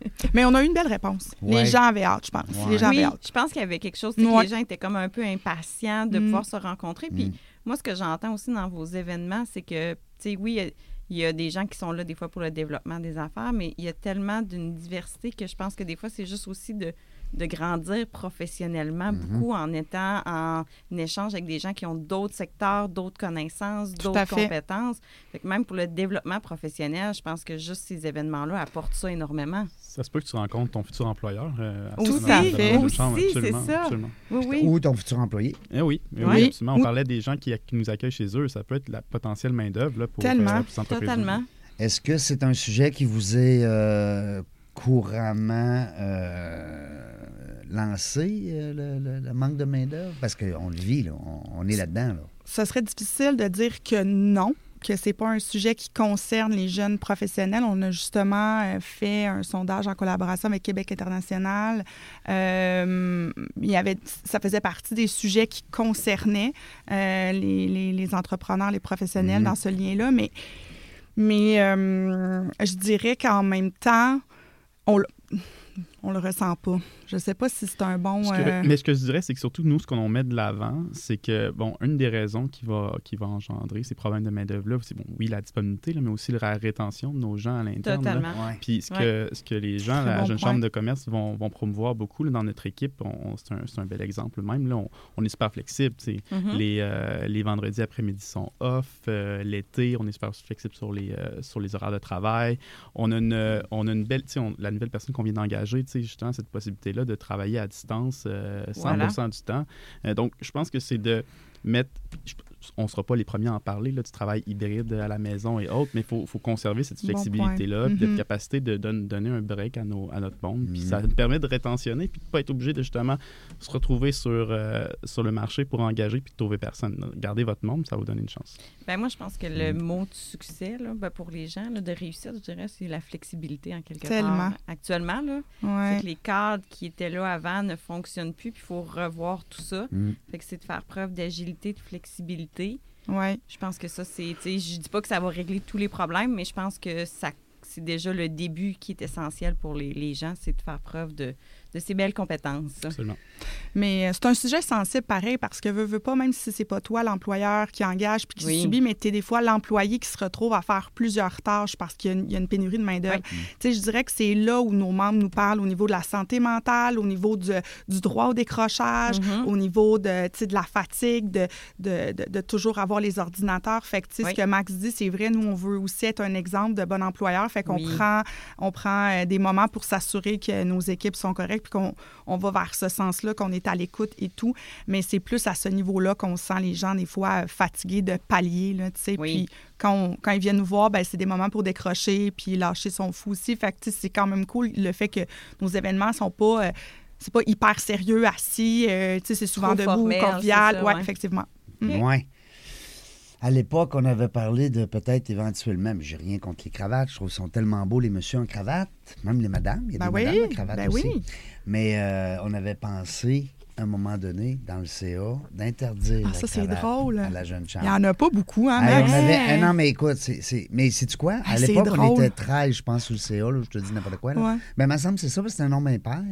(laughs)
Mais on a eu une belle réponse. Les gens avaient hâte, je pense. Les gens avaient hâte.
Je pense qu'il y avait quelque chose, que les gens étaient comme un peu impatients de
mm.
pouvoir se rencontrer. Puis
mm.
moi, ce que j'entends aussi dans vos événements, c'est que, tu sais, oui, il y a- des gens qui sont là des fois pour le développement des affaires, mais il y a tellement d'une diversité que je pense que des fois, c'est juste aussi de, de grandir professionnellement
Mhm.
beaucoup en étant en échange avec des gens qui ont d'autres secteurs, d'autres connaissances,
Tout à
d'autres
fait.
compétences. Fait que même pour le développement professionnel, je pense que juste ces événements-là apportent ça énormément.
Ça se peut que tu rencontres ton futur employeur. euh, à moment-là de la
aussi,
c'est
absolument,
ça.
absolument.
Oui, oui.
Ou ton futur employé.
Eh oui, eh
Oui.
oui, absolument. On parlait des gens qui, qui nous accueillent chez eux. Ça peut être la potentielle main-d'œuvre là, pour,
Tellement.
euh, pour ces entreprises-là.
Totalement.
Est-ce que c'est un sujet qui vous est euh, couramment euh, lancé, euh, le, le- le manque de main-d'œuvre? Parce qu'on le vit, là, on, on est là-dedans. Là.
Ce serait difficile de dire que non, que c'est pas un sujet qui concerne les jeunes professionnels. On a justement euh, fait un sondage en collaboration avec Québec International. Euh, il y avait, ça faisait partie des sujets qui concernaient euh, les, les- les entrepreneurs, les professionnels
Mhm.
dans ce lien-là, mais, mais euh, je dirais qu'en même temps, on, on le ressent pas. Je sais pas si c'est un bon.
Ce que-
euh,
Mais ce que je dirais, c'est que surtout nous, ce qu'on met de l'avant, c'est que, bon, une des raisons qui va, qui va engendrer ces problèmes de main-d'œuvre-là, c'est, bon, oui, la disponibilité, là, mais aussi la rétention de nos gens à l'interne. là.
Totalement.
Ouais.
Puis ce que, ce que les gens, la
bon
Jeune
point.
Chambre de commerce, vont, vont promouvoir beaucoup là, dans notre équipe, c'est, un, c'est un bel exemple même. Là, on, on est super flexible.
Mhm.
les, euh, les vendredis après-midi sont off. euh, l'été, on est super flexible sur les, euh, sur les horaires de travail. On a une, on a une belle, tu sais, on- la nouvelle personne qu'on vient d'engager, tu sais, justement, cette possibilité-là de travailler à distance euh, 100 du temps. Euh, donc, je pense que c'est de mettre. On ne sera pas les premiers à en parler là, du travail hybride à la maison et autres, mais il faut, faut conserver cette flexibilité-là, puis cette capacité de don- donner un break à, nos, à notre monde. Puis ça nous permet de rétentionner, puis de ne pas être obligé de justement se retrouver sur, euh, sur le marché pour engager puis de trouver personne. Gardez votre monde, ça va vous donner une chance.
Ben, moi, je pense que le
Mm.
mot de succès là, ben, pour les gens, là, de réussir, je dirais, c'est la flexibilité en quelque
Tellement.
part. Actuellement, là,
ouais.
c'est que les cadres qui étaient là avant ne fonctionnent plus, puis il faut revoir tout ça.
Mm.
Fait que c'est de faire preuve d'agilité, de flexibilité.
Ouais.
Je pense que ça, c'est. Je dis pas que ça va régler tous les problèmes, mais je pense que ça c'est déjà le début qui est essentiel pour les, les gens, c'est de faire preuve de, de ces belles compétences.
Absolument.
Mais euh, c'est un sujet sensible pareil parce que veux, veux pas, même si c'est pas toi l'employeur qui engage puis qui
Oui.
subit, mais tu es des fois l'employé qui se retrouve à faire plusieurs tâches parce qu'il y a une, il y a une pénurie de main-d'œuvre.
Oui.
Tu sais, Je dirais que c'est là où nos membres nous parlent au niveau de la santé mentale, au niveau du, du droit au décrochage,
Mhm.
au niveau de, tu sais, de la fatigue, de, de, de- de toujours avoir les ordinateurs. Fait que, tu sais,
Oui.
ce que Max dit, c'est vrai, nous, on veut aussi être un exemple de bon employeur. Fait qu'on
Oui.
prend, on prend euh, des moments pour s'assurer que nos équipes sont correctes puis qu'on on va vers ce sens-là, qu'on est à l'écoute et tout. Mais c'est plus à ce niveau-là qu'on sent les gens, des fois, euh, fatigués de pallier, là, tu sais.
Oui.
Puis quand, on- quand ils viennent nous voir, ben, c'est des moments pour décrocher puis lâcher son fou aussi. Fait que, tu sais, c'est quand même cool le fait que nos événements sont pas... euh, c'est pas hyper sérieux, assis. euh, tu sais, c'est souvent
Trop
debout,
formel,
convivial.
c'est ça,
ouais,
ouais.
effectivement.
Ouais. À l'époque, on avait parlé de peut-être éventuellement, mais j'ai rien contre les cravates. Je trouve qu'ils sont tellement beaux, les messieurs en cravate, même les madames. Il y a
Ben
des
oui,
madames en cravate
ben
aussi.
oui.
Mais euh, on avait pensé, à un moment donné, dans le CA, d'interdire
Ah,
la
ça, c'est drôle.
à la jeune
Il
chambre.
n'y en a pas beaucoup, hein, Max?
avait- non, mais écoute, c'est, c'est- mais c'est quoi? À
c'est
l'époque, on était 13, je pense, sur le CA, là, je te dis n'importe quoi. Là.
Ouais.
Ben, il me semble que c'est ça, parce que c'était un nombre impair.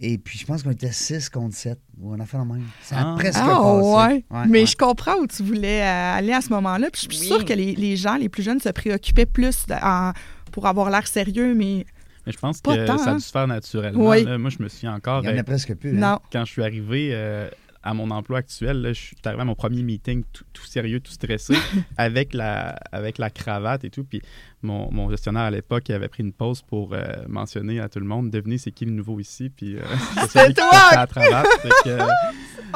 Et puis, je pense qu'on était 6 contre 7. Ou on a fait la même. Ça a
Ah.
presque
Ah,
passé.
ouais.
Ouais,
Mais
ouais.
je comprends où tu voulais euh, aller à ce moment-là. Puis je suis
Oui.
sûre que les, les gens, les plus jeunes, se préoccupaient plus de- en- pour avoir l'air sérieux, mais
Mais je pense
Pas
que
tant,
ça a
hein?
dû se faire naturellement.
Oui.
là. moi, je me souviens encore,
Il y en
euh,
a presque plus. hein.
non.
quand je suis arrivé euh, à mon emploi actuel, là, je suis arrivé à mon premier meeting tout, tout sérieux, tout stressé, (laughs) avec, la, avec la cravate et tout. Puis mon, mon gestionnaire à l'époque avait pris une pause pour euh, mentionner à tout le monde devenez c'est qui le nouveau ici? Puis euh, (laughs) c'est celui qui
toi!
portait la cravate. Fait que, euh, (laughs)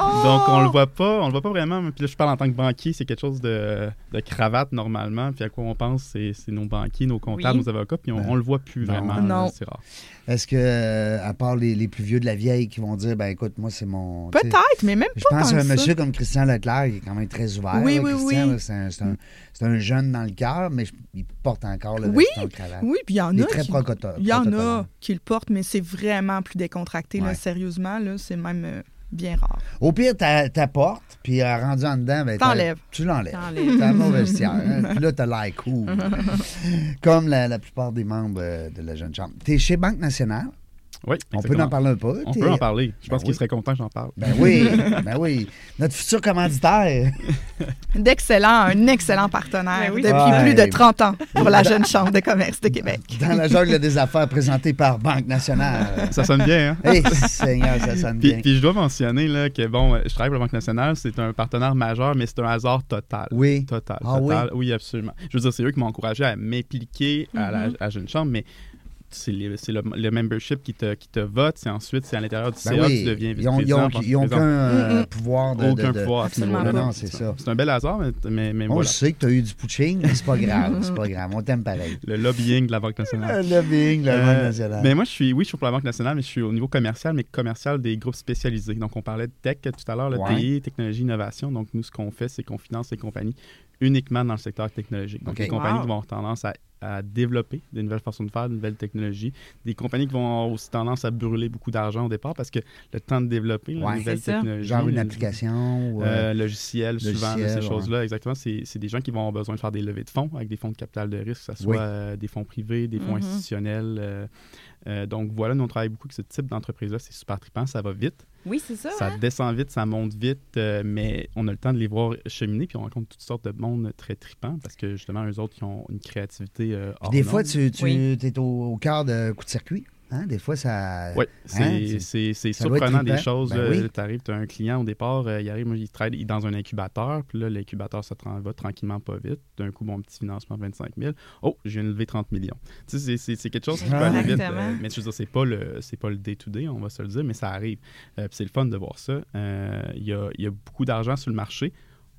Oh!
Donc on le voit pas, on le voit pas vraiment. Puis là, je parle en tant que banquier, c'est quelque chose de, de cravate normalement. Puis à quoi on pense, c'est c'est nos banquiers, nos comptables,
Oui.
nos avocats. Puis on,
Ben,
on le voit plus
non.
vraiment.
Non.
là, C'est rare.
Est-ce que, euh, à part les, les plus vieux de la vieille qui vont dire, ben écoute, moi, c'est mon.
Peut-être, mais même
Je
pas
pense
tant
à un
que ça.
monsieur comme Christian Leclerc, qui est quand même très ouvert.
Oui,
là,
oui,
Christian,
oui.
là, C'est un, c'est un- c'est un jeune dans le cœur, mais je- il porte encore le
Oui,
veston cravate.
Oui, puis il y en a.
très
qui-
procoto-
Il y en a
protocolaire.
qui le portent, mais c'est vraiment plus décontracté. Là, sérieusement, là, c'est même euh, bien rare.
Au pire, t'a- t'apportes, puis euh, rendu en dedans, ben. Tu l'enlèves. T'as un mauvais vestiaire. hein. (laughs) Puis là, t'as l'air cool. Comme la, la plupart des membres euh, de la Jeune Chambre. T'es chez Banque Nationale?
Oui,
On peut en parler un peu.
On peut en parler. Je
Ben
pense qu'il
oui.
serait content que j'en parle.
Ben oui, (laughs) ben oui. Notre futur commanditaire. (laughs)
D'excellent, un excellent partenaire
Ben oui.
depuis
Ouais.
plus de 30 ans pour la Jeune Chambre de commerce de Québec.
Dans la jungle des affaires présentée par Banque Nationale.
Ça sonne bien, hein?
Hey, Seigneur, ça sonne
Puis,
bien.
puis je dois mentionner là, que bon, je travaille pour la Banque nationale, c'est un partenaire majeur, mais c'est un hasard total.
Oui.
Total.
Ah
total. oui? absolument. Je veux dire, c'est eux qui m'ont encouragé à m'impliquer à, la, à Jeune Chambre, mais c'est le, le membership qui te, qui te vote, c'est ensuite, c'est à l'intérieur du
Ben
CA,
oui,
tu deviens vice-président.
ils ont aucun euh, pouvoir de.
Aucun
de- de-
pouvoir
Absolument
niveau-là.
Non, non, c'est ça.
C'est un bel hasard, mais, mais, mais
On
voilà.
sait que tu as eu du pushing, mais c'est pas (laughs) grave. C'est pas grave. On t'aime pareil.
Le lobbying de la Banque nationale.
Le lobbying, la
Euh,
Banque Nationale.
Mais moi, je suis, oui, je suis pour la Banque nationale, mais je suis au niveau commercial, mais commercial des groupes spécialisés. Donc, on parlait de tech tout à l'heure, le
Ouais.
TI, technologie, innovation. Donc, nous, ce qu'on fait, c'est qu'on finance les compagnies uniquement dans le secteur technologique. Donc, les compagnies
Wow.
qui vont avoir tendance à à développer des nouvelles façons de faire, de nouvelles technologies. Des compagnies qui vont avoir aussi tendance à brûler beaucoup d'argent au départ parce que le temps de développer
Ouais,
nouvelle
c'est ça.
technologie.
Genre une application ou, euh,
euh, logiciel, souvent,
logiciel,
ces
ouais.
choses-là, exactement. C'est c'est des gens qui vont avoir besoin de faire des levées de fonds avec des fonds de capital de risque, que ce soit
Oui.
euh, des fonds privés, des fonds
Mhm.
institutionnels. euh, euh, donc voilà, nous on travaille beaucoup avec ce type d'entreprise-là. C'est super trippant, ça va vite.
Oui, c'est ça.
Ça
hein?
descend vite, ça monte vite, euh, mais on a le temps de les voir cheminer, puis on rencontre toutes sortes de monde très trippant parce que justement, eux autres, ils ont une créativité euh,
Puis des fois, tu, tu
Oui.
es au, au cœur de coup de circuit. Hein? Des fois, ça.
Oui, c'est
Hein, c'est- être
surprenant des choses.
Ben oui.
tu arrives, tu as un client au départ, euh, il arrive, moi, il travaille dans un incubateur, puis là, l'incubateur, ça va tranquillement pas vite. D'un coup, mon petit financement, 25 000. Oh, je viens de lever 30 millions. Tu sais, c'est- quelque chose qui peut aller vite.
Exactement.
euh, mais je veux dire, c'est pas le c'est pas le day-to-day, on va se le dire, mais ça arrive. Euh, puis c'est le fun de voir ça. Euh, Il y, a, il y a beaucoup d'argent sur le marché.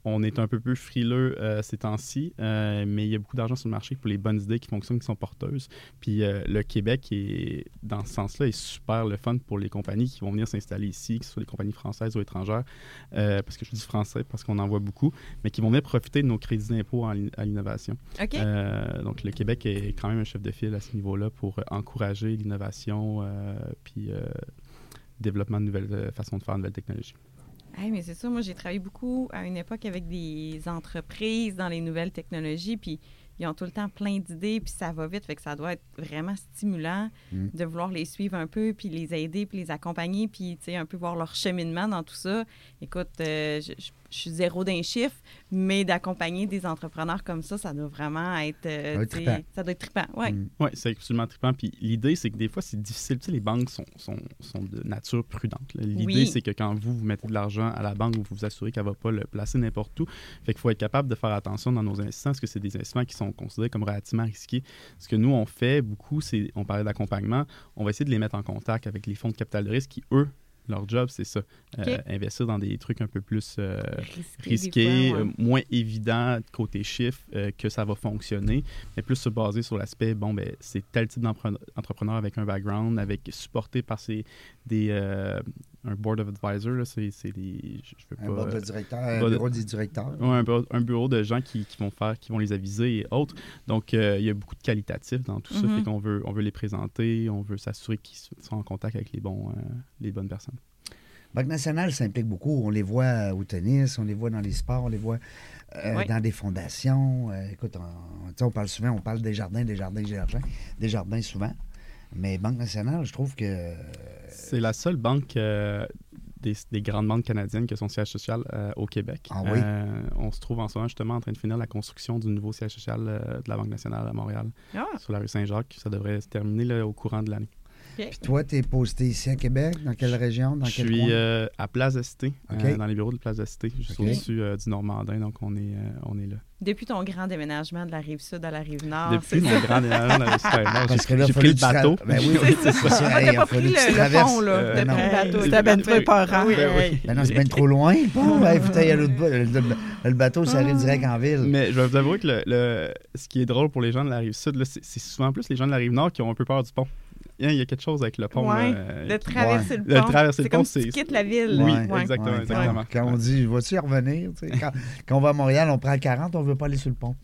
On est un peu plus frileux euh, ces temps-ci, euh, mais il y a beaucoup d'argent sur le marché pour les bonnes idées qui fonctionnent, qui sont porteuses. Puis euh, le Québec, est, dans ce sens-là, est super le fun pour les compagnies qui vont venir s'installer ici, que ce soit des compagnies françaises ou étrangères, parce que je dis français parce qu'on en voit beaucoup, mais qui vont venir profiter de nos crédits d'impôt à l'innovation. Donc le Québec est quand même un chef de file à ce niveau-là pour encourager l'innovation, puis développement de nouvelles façons de faire, de nouvelles technologies.
Hey, mais c'est ça, moi j'ai travaillé beaucoup à une époque avec des entreprises dans les nouvelles technologies, puis ils ont tout le temps plein d'idées, puis ça va vite, fait que ça doit être vraiment stimulant
Mm.
de vouloir les suivre un peu, puis les aider, puis les accompagner, puis tu sais, un peu voir leur cheminement dans tout ça. Écoute, euh, je, je- je suis zéro d'un chiffre, mais d'accompagner des entrepreneurs comme ça, ça doit vraiment être... euh,
Ça doit être trippant.
ça doit être trippant, ouais.
Mm.
Oui, c'est absolument trippant. Puis l'idée, c'est que des fois, c'est difficile. Tu sais, les banques sont, sont, sont de nature prudente. L'idée,
Oui.
c'est que quand vous, vous mettez de l'argent à la banque, vous vous assurez qu'elle ne va pas le placer n'importe où. Fait qu'il faut être capable de faire attention dans nos investissements, parce que c'est des investissements qui sont considérés comme relativement risqués? Ce que nous, on fait beaucoup, c'est, on parlait d'accompagnement, on va essayer de les mettre en contact avec les fonds de capital de risque qui, eux, leur job, c'est ça. Euh, investir dans des trucs un peu plus euh,
Risqué, des
risqué,
fois, ouais.
euh, moins évident côté chiffre euh, que ça va fonctionner, mais plus se baser sur l'aspect, bon, ben, c'est tel type d'entrepreneur avec un background, avec supporté par ces, des, un board of advisors, là, c'est c'est des, je, je veux
Un
pas,
board de
euh,
directeur, un
board de-
bureau des directeurs.
Ouais, un, bureau, un bureau de gens qui, qui vont faire, qui vont les aviser et autres. Donc, euh, il y a beaucoup de qualitatifs dans tout ça.
Mhm.
Fait qu'on veut, on veut les présenter, on veut s'assurer qu'ils sont en contact avec les, bons, euh, les bonnes personnes.
Banque nationale s'implique beaucoup. On les voit au tennis, on les voit dans les sports, on les voit euh,
Oui.
dans des fondations. Euh, écoute, on, on parle souvent, on parle des jardins, des jardins, des jardins, des jardins souvent. Mais Banque nationale, je trouve que.
C'est la seule banque euh, des, des grandes banques canadiennes qui a son siège social euh, au Québec.
Ah oui?
Euh, on se trouve en ce moment justement en train de finir la construction du nouveau siège social euh, de la Banque nationale à Montréal,
Ah,
sur la rue Saint-Jacques. Ça devrait se terminer là, au courant de l'année.
OK.
Puis toi, tu es posté ici à Québec, dans quelle région, dans
Je
quel
suis
coin?
euh, à Place de Cité, euh, dans les bureaux de Place de Cité, juste au-dessus euh, du Normandin, donc on est, euh, on est là.
Depuis ton grand déménagement de la rive sud à la rive nord,
Depuis
c'est
mon
ça?
grand déménagement dans le Super Nord,
Parce que
j'ai
là,
j'ai pris le
tu tra-
bateau.
Ben oui,
C'est (laughs)
c'est
ça.
ça. Hey, a
pas pris le, pont, là.
Euh,
T'as
non.
pris le bateau.
C'était ben trop épeurant.
Oui,
Ben.
Ben non, c'est bien trop loin, le. Ben, (laughs) à bateau, ça arrive direct en ville.
Mais je vais vous avouer que le, le- ce qui est drôle pour les gens de la rive sud, c'est souvent plus les gens de la rive nord qui ont un peu peur du pont. Il y a quelque chose avec le pont.
Ouais,
là, euh,
De traverser le
De
pont.
traverser le
C'est
pont, c'est-
tu quittes la ville.
Oui,
Ouais.
exactement,
Ouais,
exactement.
Quand, on dit, vas-tu y revenir? tu sais, Quand, quand on va à Montréal, on prend le 40, on ne veut pas aller sur le pont.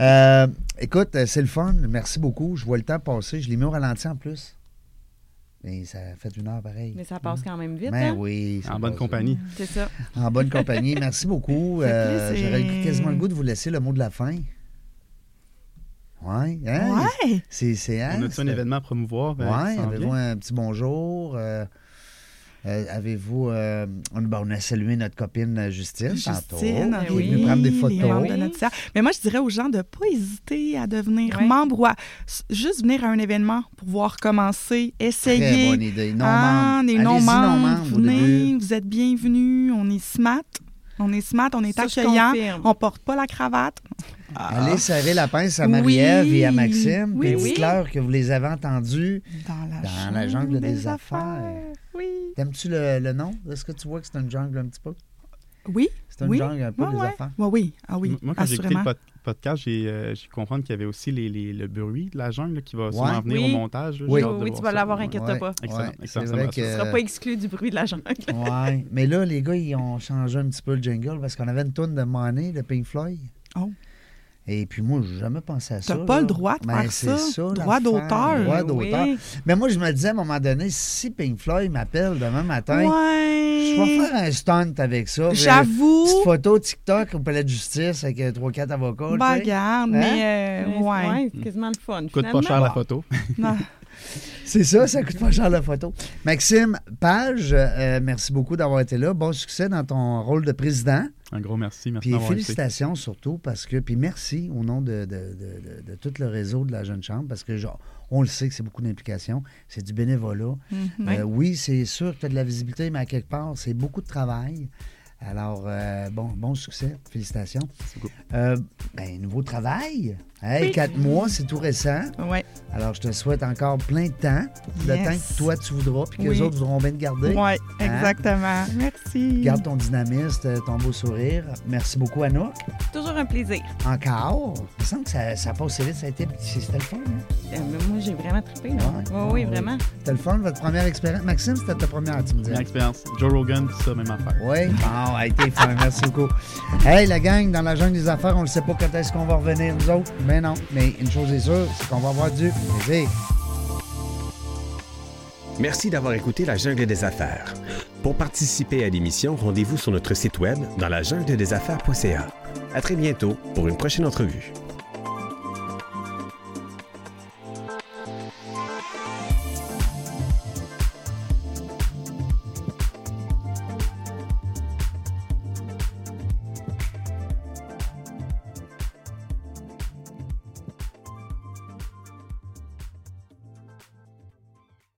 Euh, écoute, euh, c'est le fun. Merci beaucoup. Je vois le temps passer. Je l'ai mis au ralenti en plus. Mais ça fait une heure pareil.
Mais ça passe quand même vite.
Ben
hein?
oui.
En bonne compagnie.
C'est ça.
En bonne compagnie. Merci beaucoup. (laughs) Euh. J'aurais quasiment le goût de vous laisser le mot de la fin. Ouais. hein?
Ouais.
C'est, c'est, hein,
On a-tu un événement à promouvoir? qui s'en
avez-vous un petit bonjour? euh, euh, avez-vous. euh, on, ben, on a salué notre copine Justine, tantôt.
Justine,
Ben
qui est
oui.
venue prendre des photos.
de
Oui.
notre. Mais moi, je dirais aux gens de ne pas hésiter à devenir
Ouais.
membre ou à juste venir à un événement pour voir commencer,
Très
essayer.
bonne idée. Non
Ah,
membre. au
venez, vous êtes bienvenus. On est smart. On est smart, on est
Ça,
accueillant. On porte pas la cravate.
Allez serrer la pince à Marie-Ève
Oui.
et à Maxime.
Oui,
Puis
oui.
dites-leur que vous les avez entendus.
Dans la,
Dans la jungle des affaires.
Oui.
T'aimes-tu le, le nom? Est-ce que tu vois que c'est une jungle un petit peu?
Oui.
C'est une
Oui.
jungle un peu
Ouais,
des
ouais.
affaires.
Ouais, oui. Ah oui,
Moi, quand j'ai écouté le pod- podcast, j'ai euh, compris qu'il y avait aussi les, les- le bruit de la jungle là, qui va sûrement
Ouais.
venir
Oui.
au montage. là.
Oui.
Oui, tu vas l'avoir,
Ouais.
inquiète-toi pas.
Excellent,
Ouais,
excellent,
vrai.
Tu
que-
seras pas exclu du bruit de la jungle.
Ouais. Mais là, les gars, ils ont changé un petit peu le jingle parce qu'on avait une tonne de Money de Pink Floyd.
Oh.
Et puis moi, j'ai jamais pensé à ça.
T'as pas
là.
le droit de
Ben,
faire ça.
ça.
Droit d'auteur.
Droit
Oui.
d'auteur. Mais moi, je me disais à un moment donné, si Pink Floyd m'appelle demain matin, je vais faire un stunt avec ça. Puis,
J'avoue.
Petite photo TikTok au palais de justice avec euh, trois, quatre avocats. tu
Ben, regarde,
Hein?
mais euh,
Mais
ouais.
c'est quasiment le fun.
Coûte pas cher la photo.
Non. (laughs) (laughs)
C'est ça, ça coûte pas cher la photo. Maxime Page, euh, merci beaucoup d'avoir été là. Bon succès dans ton rôle de président.
Un gros merci. Merci
Puis
été.
félicitations surtout parce que, puis merci au nom de, de- de- de- de tout le réseau de la Jeune Chambre parce que genre, on le sait que c'est beaucoup d'implication, c'est du bénévolat.
Mhm.
Euh, oui, c'est sûr que tu as de la visibilité, mais à quelque part, c'est beaucoup de travail. Alors, euh, bon, bon succès. Félicitations.
Merci beaucoup.
Euh, ben, nouveau travail. Hey,
Oui.
quatre mois, c'est tout récent.
Ouais.
Alors, je te souhaite encore plein de temps. Le
Yes.
temps que toi, tu voudras, puis que
Oui.
les autres voudront bien te garder.
Ouais, exactement. Merci.
Garde ton dynamisme, euh, ton beau sourire. Merci beaucoup, Anouk.
Toujours un plaisir.
Encore? Il me semble que ça, ça passe vite. Ça a été, c'était le fun. Hein?
Euh, mais moi, j'ai vraiment trippé. Là.
Ouais.
Oui, oui, vraiment.
C'était le fun, votre première expérience. Maxime, c'était ta première, tu me disais.
Une expérience. Joe Rogan, tout ça, même affaire.
Oui, bon, a été fun. Merci beaucoup. Hey, la gang, dans la jungle des affaires, on ne sait pas quand est-ce qu'on va revenir, nous autres. Mais non. Mais une chose est sûre, c'est qu'on va avoir du plaisir.
Merci d'avoir écouté La Jungle des Affaires. Pour participer à l'émission, rendez-vous sur notre site web dans la jungle des affaires.ca. À très bientôt pour une prochaine entrevue.